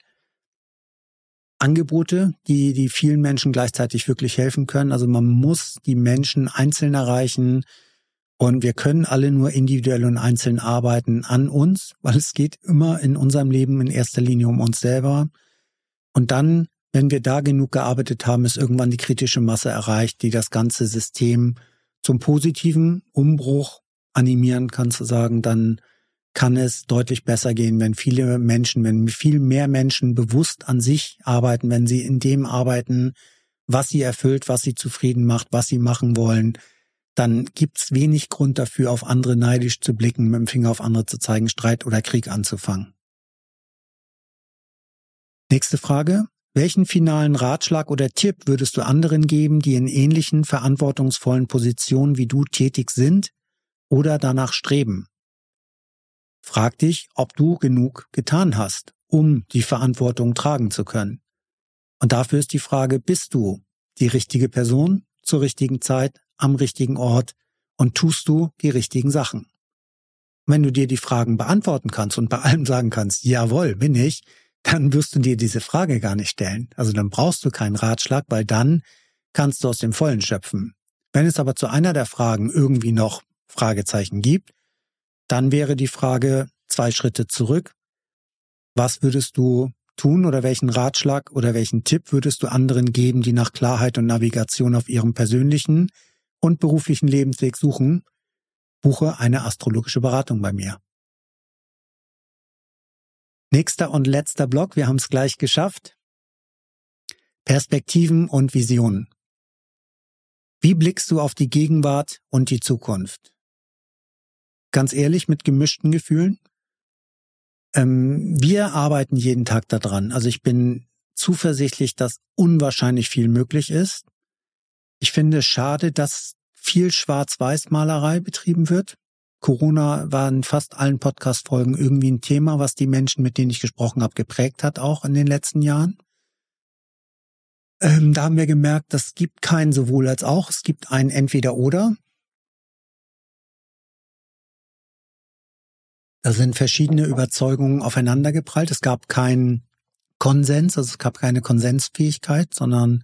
Angebote, die, die vielen Menschen gleichzeitig wirklich helfen können. Also man muss die Menschen einzeln erreichen, und wir können alle nur individuell und einzeln arbeiten an uns, weil es geht immer in unserem Leben in erster Linie um uns selber. Und dann, wenn wir da genug gearbeitet haben, ist irgendwann die kritische Masse erreicht, die das ganze System zum positiven Umbruch animieren kann, zu sagen, dann kann es deutlich besser gehen, wenn viele Menschen, wenn viel mehr Menschen bewusst an sich arbeiten, wenn sie in dem arbeiten, was sie erfüllt, was sie zufrieden macht, was sie machen wollen, dann gibt's wenig Grund dafür, auf andere neidisch zu blicken, mit dem Finger auf andere zu zeigen, Streit oder Krieg anzufangen. Nächste Frage. welchen finalen Ratschlag oder Tipp würdest du anderen geben, die in ähnlichen verantwortungsvollen Positionen wie du tätig sind oder danach streben? Frag dich, ob du genug getan hast, um die Verantwortung tragen zu können. Und dafür ist die Frage, bist du die richtige Person zur richtigen Zeit am richtigen Ort und tust du die richtigen Sachen? Wenn du dir die Fragen beantworten kannst und bei allem sagen kannst, jawohl, bin ich, dann wirst du dir diese Frage gar nicht stellen. Also dann brauchst du keinen Ratschlag, weil dann kannst du aus dem Vollen schöpfen. Wenn es aber zu einer der Fragen irgendwie noch Fragezeichen gibt, dann wäre die Frage zwei Schritte zurück. Was würdest du tun oder welchen Ratschlag oder welchen Tipp würdest du anderen geben, die nach Klarheit und Navigation auf ihrem persönlichen und beruflichen Lebensweg suchen? Buche eine astrologische Beratung bei mir. Nächster und letzter Block, wir haben es gleich geschafft. Perspektiven und Visionen. Wie blickst du auf die Gegenwart und die Zukunft? Ganz ehrlich, mit gemischten Gefühlen? Ähm, wir arbeiten jeden Tag daran. Also ich bin zuversichtlich, dass unwahrscheinlich viel möglich ist. Ich finde es schade, dass viel Schwarz-Weiß-Malerei betrieben wird. Corona war in fast allen Podcast-Folgen irgendwie ein Thema, was die Menschen, mit denen ich gesprochen habe, geprägt hat, auch in den letzten Jahren. Ähm, da haben wir gemerkt, das gibt kein sowohl als auch, es gibt ein entweder oder. Da sind verschiedene Überzeugungen aufeinandergeprallt. Es gab keinen Konsens, also es gab keine Konsensfähigkeit, sondern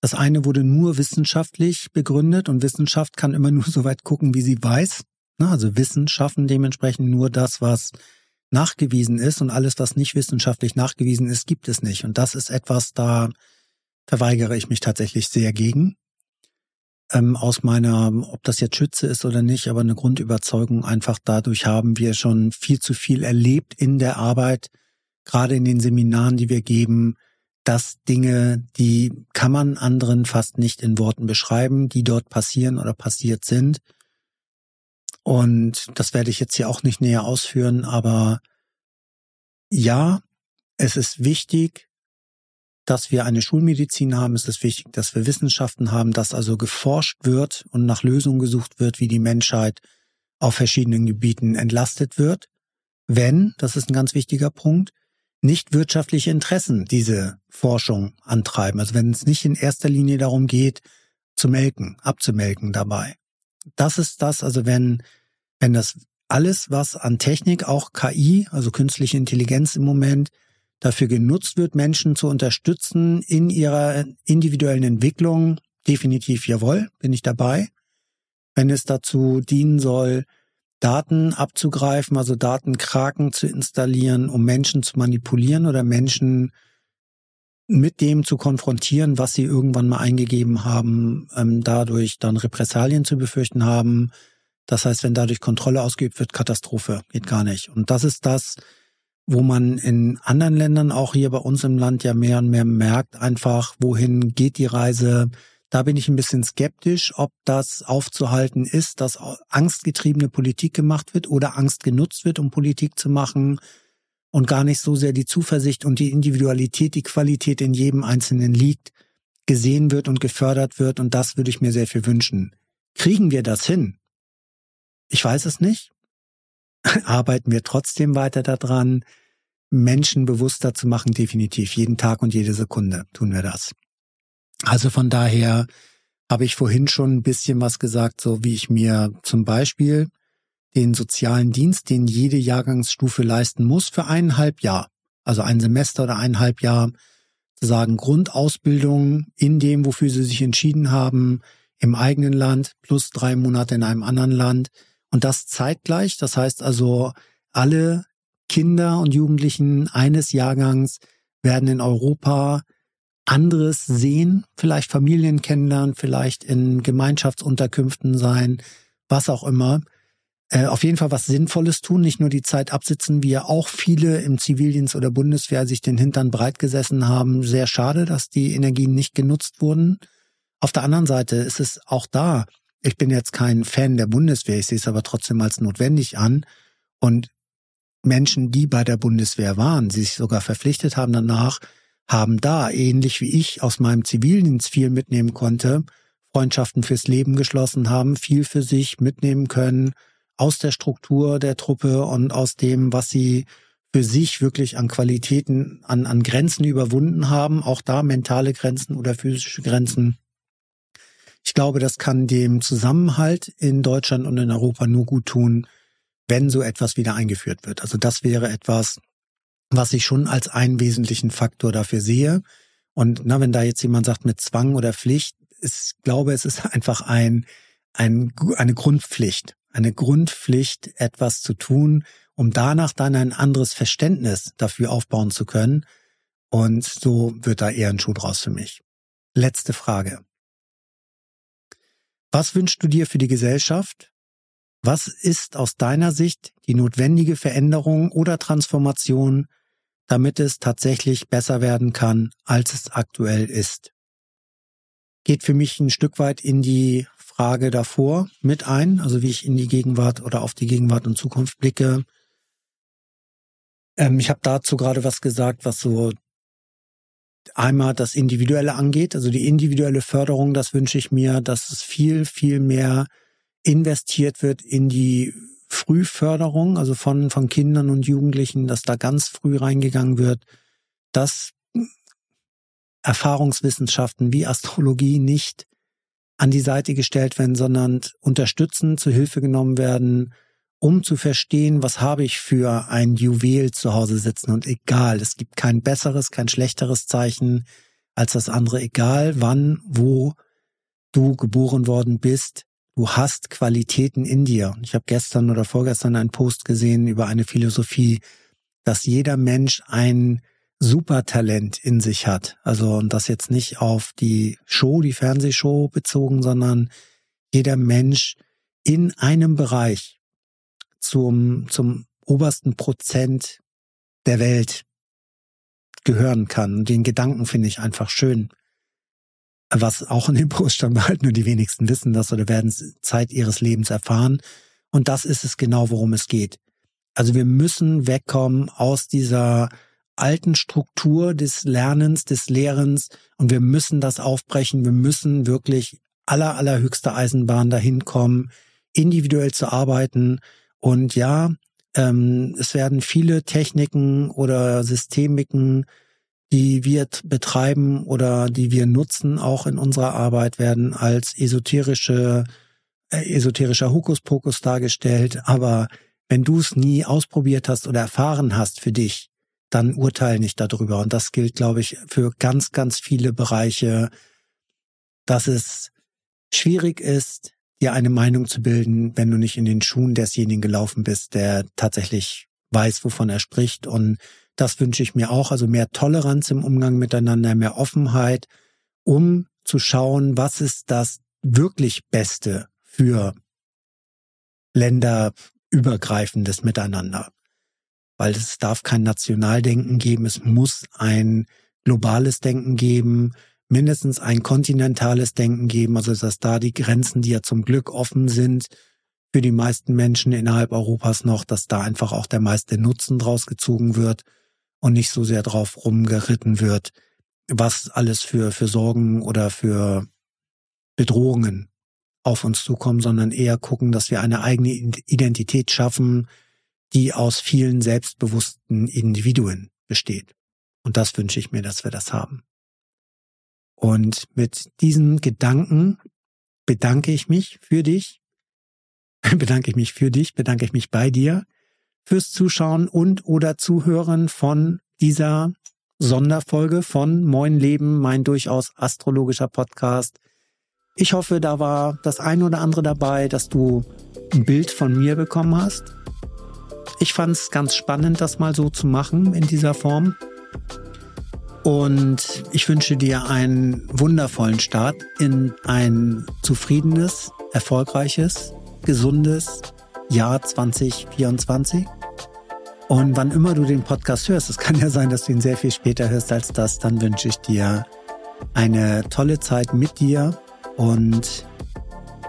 das eine wurde nur wissenschaftlich begründet und Wissenschaft kann immer nur so weit gucken, wie sie weiß. Ne, also Wissen schaffen dementsprechend nur das, was nachgewiesen ist und alles, was nicht wissenschaftlich nachgewiesen ist, gibt es nicht. Und das ist etwas, da verweigere ich mich tatsächlich sehr gegen. Ähm, aus meiner, ob das jetzt Schütze ist oder nicht, aber eine Grundüberzeugung einfach dadurch haben wir schon viel zu viel erlebt in der Arbeit, gerade in den Seminaren, die wir geben, dass Dinge, die kann man anderen fast nicht in Worten beschreiben, die dort passieren oder passiert sind. Und das werde ich jetzt hier auch nicht näher ausführen, aber ja, es ist wichtig, dass wir eine Schulmedizin haben. Es ist wichtig, dass wir Wissenschaften haben, dass also geforscht wird und nach Lösungen gesucht wird, wie die Menschheit auf verschiedenen Gebieten entlastet wird. Wenn, das ist ein ganz wichtiger Punkt, nicht wirtschaftliche Interessen diese Forschung antreiben. Also wenn es nicht in erster Linie darum geht, zu melken, abzumelken dabei. Das ist das, also wenn, wenn das alles, was an Technik, auch KI, also künstliche Intelligenz im Moment, dafür genutzt wird, Menschen zu unterstützen in ihrer individuellen Entwicklung, definitiv jawohl, bin ich dabei. Wenn es dazu dienen soll, Daten abzugreifen, also Datenkraken zu installieren, um Menschen zu manipulieren oder Menschen mit dem zu konfrontieren, was sie irgendwann mal eingegeben haben, ähm, dadurch dann Repressalien zu befürchten haben. Das heißt, wenn dadurch Kontrolle ausgeübt wird, Katastrophe, geht gar nicht. Und das ist das, wo man in anderen Ländern, auch hier bei uns im Land ja mehr und mehr merkt, einfach, wohin geht die Reise, da bin ich ein bisschen skeptisch, ob das aufzuhalten ist, dass angstgetriebene Politik gemacht wird oder Angst genutzt wird, um Politik zu machen und gar nicht so sehr die Zuversicht und die Individualität, die Qualität in jedem Einzelnen liegt, gesehen wird und gefördert wird. Und das würde ich mir sehr viel wünschen. Kriegen wir das hin? Ich weiß es nicht. Arbeiten wir trotzdem weiter daran, Menschen bewusster zu machen, definitiv. Jeden Tag und jede Sekunde tun wir das. Also von daher habe ich vorhin schon ein bisschen was gesagt, so wie ich mir zum Beispiel den sozialen Dienst, den jede Jahrgangsstufe leisten muss, für eineinhalb Jahr, also ein Semester oder eineinhalb Jahr, zu sagen, Grundausbildung in dem, wofür sie sich entschieden haben, im eigenen Land plus drei Monate in einem anderen Land und das zeitgleich. Das heißt also, alle Kinder und Jugendlichen eines Jahrgangs werden in Europa anderes sehen, vielleicht Familien kennenlernen, vielleicht in Gemeinschaftsunterkünften sein, was auch immer. Äh, auf jeden Fall was Sinnvolles tun, nicht nur die Zeit absitzen, wie ja auch viele im Zivildienst oder Bundeswehr sich den Hintern breit gesessen haben. Sehr schade, dass die Energien nicht genutzt wurden. Auf der anderen Seite ist es auch da. Ich bin jetzt kein Fan der Bundeswehr, ich sehe es aber trotzdem als notwendig an. Und Menschen, die bei der Bundeswehr waren, die sich sogar verpflichtet haben danach, haben da, ähnlich wie ich aus meinem Zivildienst viel mitnehmen konnte, Freundschaften fürs Leben geschlossen haben, viel für sich mitnehmen können aus der Struktur der Truppe und aus dem, was sie für sich wirklich an Qualitäten, an, an Grenzen überwunden haben, auch da mentale Grenzen oder physische Grenzen. Ich glaube, das kann dem Zusammenhalt in Deutschland und in Europa nur gut tun, wenn so etwas wieder eingeführt wird. Also das wäre etwas, was ich schon als einen wesentlichen Faktor dafür sehe. Und na, wenn da jetzt jemand sagt mit Zwang oder Pflicht, ich glaube, es ist einfach ein, ein, eine Grundpflicht, eine Grundpflicht, etwas zu tun, um danach dann ein anderes Verständnis dafür aufbauen zu können. Und so wird da eher ein Schuh draus für mich. Letzte Frage. Was wünschst du dir für die Gesellschaft? Was ist aus deiner Sicht die notwendige Veränderung oder Transformation, damit es tatsächlich besser werden kann, als es aktuell ist? Geht für mich ein Stück weit in die Frage davor mit ein, also wie ich in die Gegenwart oder auf die Gegenwart und Zukunft blicke. Ähm, ich habe dazu gerade was gesagt, was so einmal das Individuelle angeht, also die individuelle Förderung, das wünsche ich mir, dass es viel, viel mehr investiert wird in die Frühförderung, also von, von Kindern und Jugendlichen, dass da ganz früh reingegangen wird, dass Erfahrungswissenschaften wie Astrologie nicht an die Seite gestellt werden, sondern unterstützend zu Hilfe genommen werden, um zu verstehen, was habe ich für ein Juwel zu Hause sitzen und egal, es gibt kein besseres, kein schlechteres Zeichen als das andere, egal wann, wo du geboren worden bist, du hast Qualitäten in dir. Ich habe gestern oder vorgestern einen Post gesehen über eine Philosophie, dass jeder Mensch ein Supertalent in sich hat. Also und das jetzt nicht auf die Show, die Fernsehshow bezogen, sondern jeder Mensch in einem Bereich zum, zum obersten Prozent der Welt gehören kann. Den Gedanken finde ich einfach schön. Was auch in dem Post stand, halt nur die wenigsten wissen das oder werden es Zeit ihres Lebens erfahren. Und das ist es genau, worum es geht. Also wir müssen wegkommen aus dieser alten Struktur des Lernens, des Lehrens und wir müssen das aufbrechen. Wir müssen wirklich aller, allerhöchste Eisenbahn dahin kommen, individuell zu arbeiten und ja, ähm, es werden viele Techniken oder Systemiken, die wir betreiben oder die wir nutzen, auch in unserer Arbeit, werden als esoterische, äh, esoterischer Hokuspokus dargestellt. Aber wenn du es nie ausprobiert hast oder erfahren hast für dich, dann urteil nicht darüber. Und das gilt, glaube ich, für ganz, ganz viele Bereiche, dass es schwierig ist, dir eine Meinung zu bilden, wenn du nicht in den Schuhen desjenigen gelaufen bist, der tatsächlich weiß, wovon er spricht. Und das wünsche ich mir auch. Also mehr Toleranz im Umgang miteinander, mehr Offenheit, um zu schauen, was ist das wirklich Beste für länderübergreifendes Miteinander. Weil es darf kein Nationaldenken geben, es muss ein globales Denken geben, mindestens ein kontinentales Denken geben, also dass da die Grenzen, die ja zum Glück offen sind, für die meisten Menschen innerhalb Europas noch, dass da einfach auch der meiste Nutzen draus gezogen wird und nicht so sehr drauf rumgeritten wird, was alles für, für Sorgen oder für Bedrohungen auf uns zukommen, sondern eher gucken, dass wir eine eigene Identität schaffen, die aus vielen selbstbewussten Individuen besteht. Und das wünsche ich mir, dass wir das haben. Und mit diesen Gedanken bedanke ich mich für dich, bedanke ich mich für dich, bedanke ich mich bei dir fürs Zuschauen und oder Zuhören von dieser Sonderfolge von Moin Leben, mein durchaus astrologischer Podcast. Ich hoffe, da war das ein oder andere dabei, dass du ein Bild von mir bekommen hast. Ich fand es ganz spannend, das mal so zu machen in dieser Form. Und ich wünsche dir einen wundervollen Start in ein zufriedenes, erfolgreiches, gesundes Jahr 2024. Und wann immer du den Podcast hörst, es kann ja sein, dass du ihn sehr viel später hörst als das, dann wünsche ich dir eine tolle Zeit mit dir und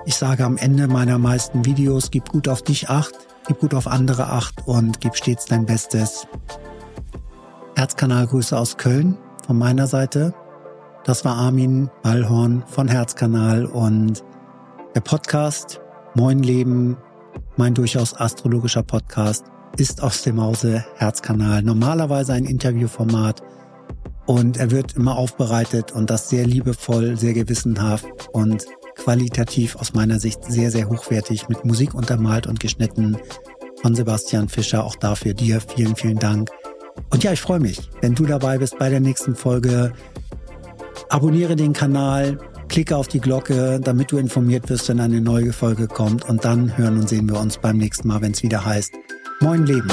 ich sage am Ende meiner meisten Videos, gib gut auf dich acht, gib gut auf andere acht und gib stets dein Bestes. Herzkanalgrüße aus Köln von meiner Seite. Das war Armin Ballhorn von Herzkanal und der Podcast Moin Leben, mein durchaus astrologischer Podcast, ist aus dem Hause Herzkanal normalerweise ein Interviewformat und er wird immer aufbereitet und das sehr liebevoll, sehr gewissenhaft und qualitativ aus meiner Sicht sehr, sehr hochwertig mit Musik untermalt und geschnitten von Sebastian Fischer. Auch dafür dir vielen, vielen Dank. Und ja, ich freue mich, wenn du dabei bist bei der nächsten Folge. Abonniere den Kanal, klicke auf die Glocke, damit du informiert wirst, wenn eine neue Folge kommt. Und dann hören und sehen wir uns beim nächsten Mal, wenn es wieder heißt Moin Leben.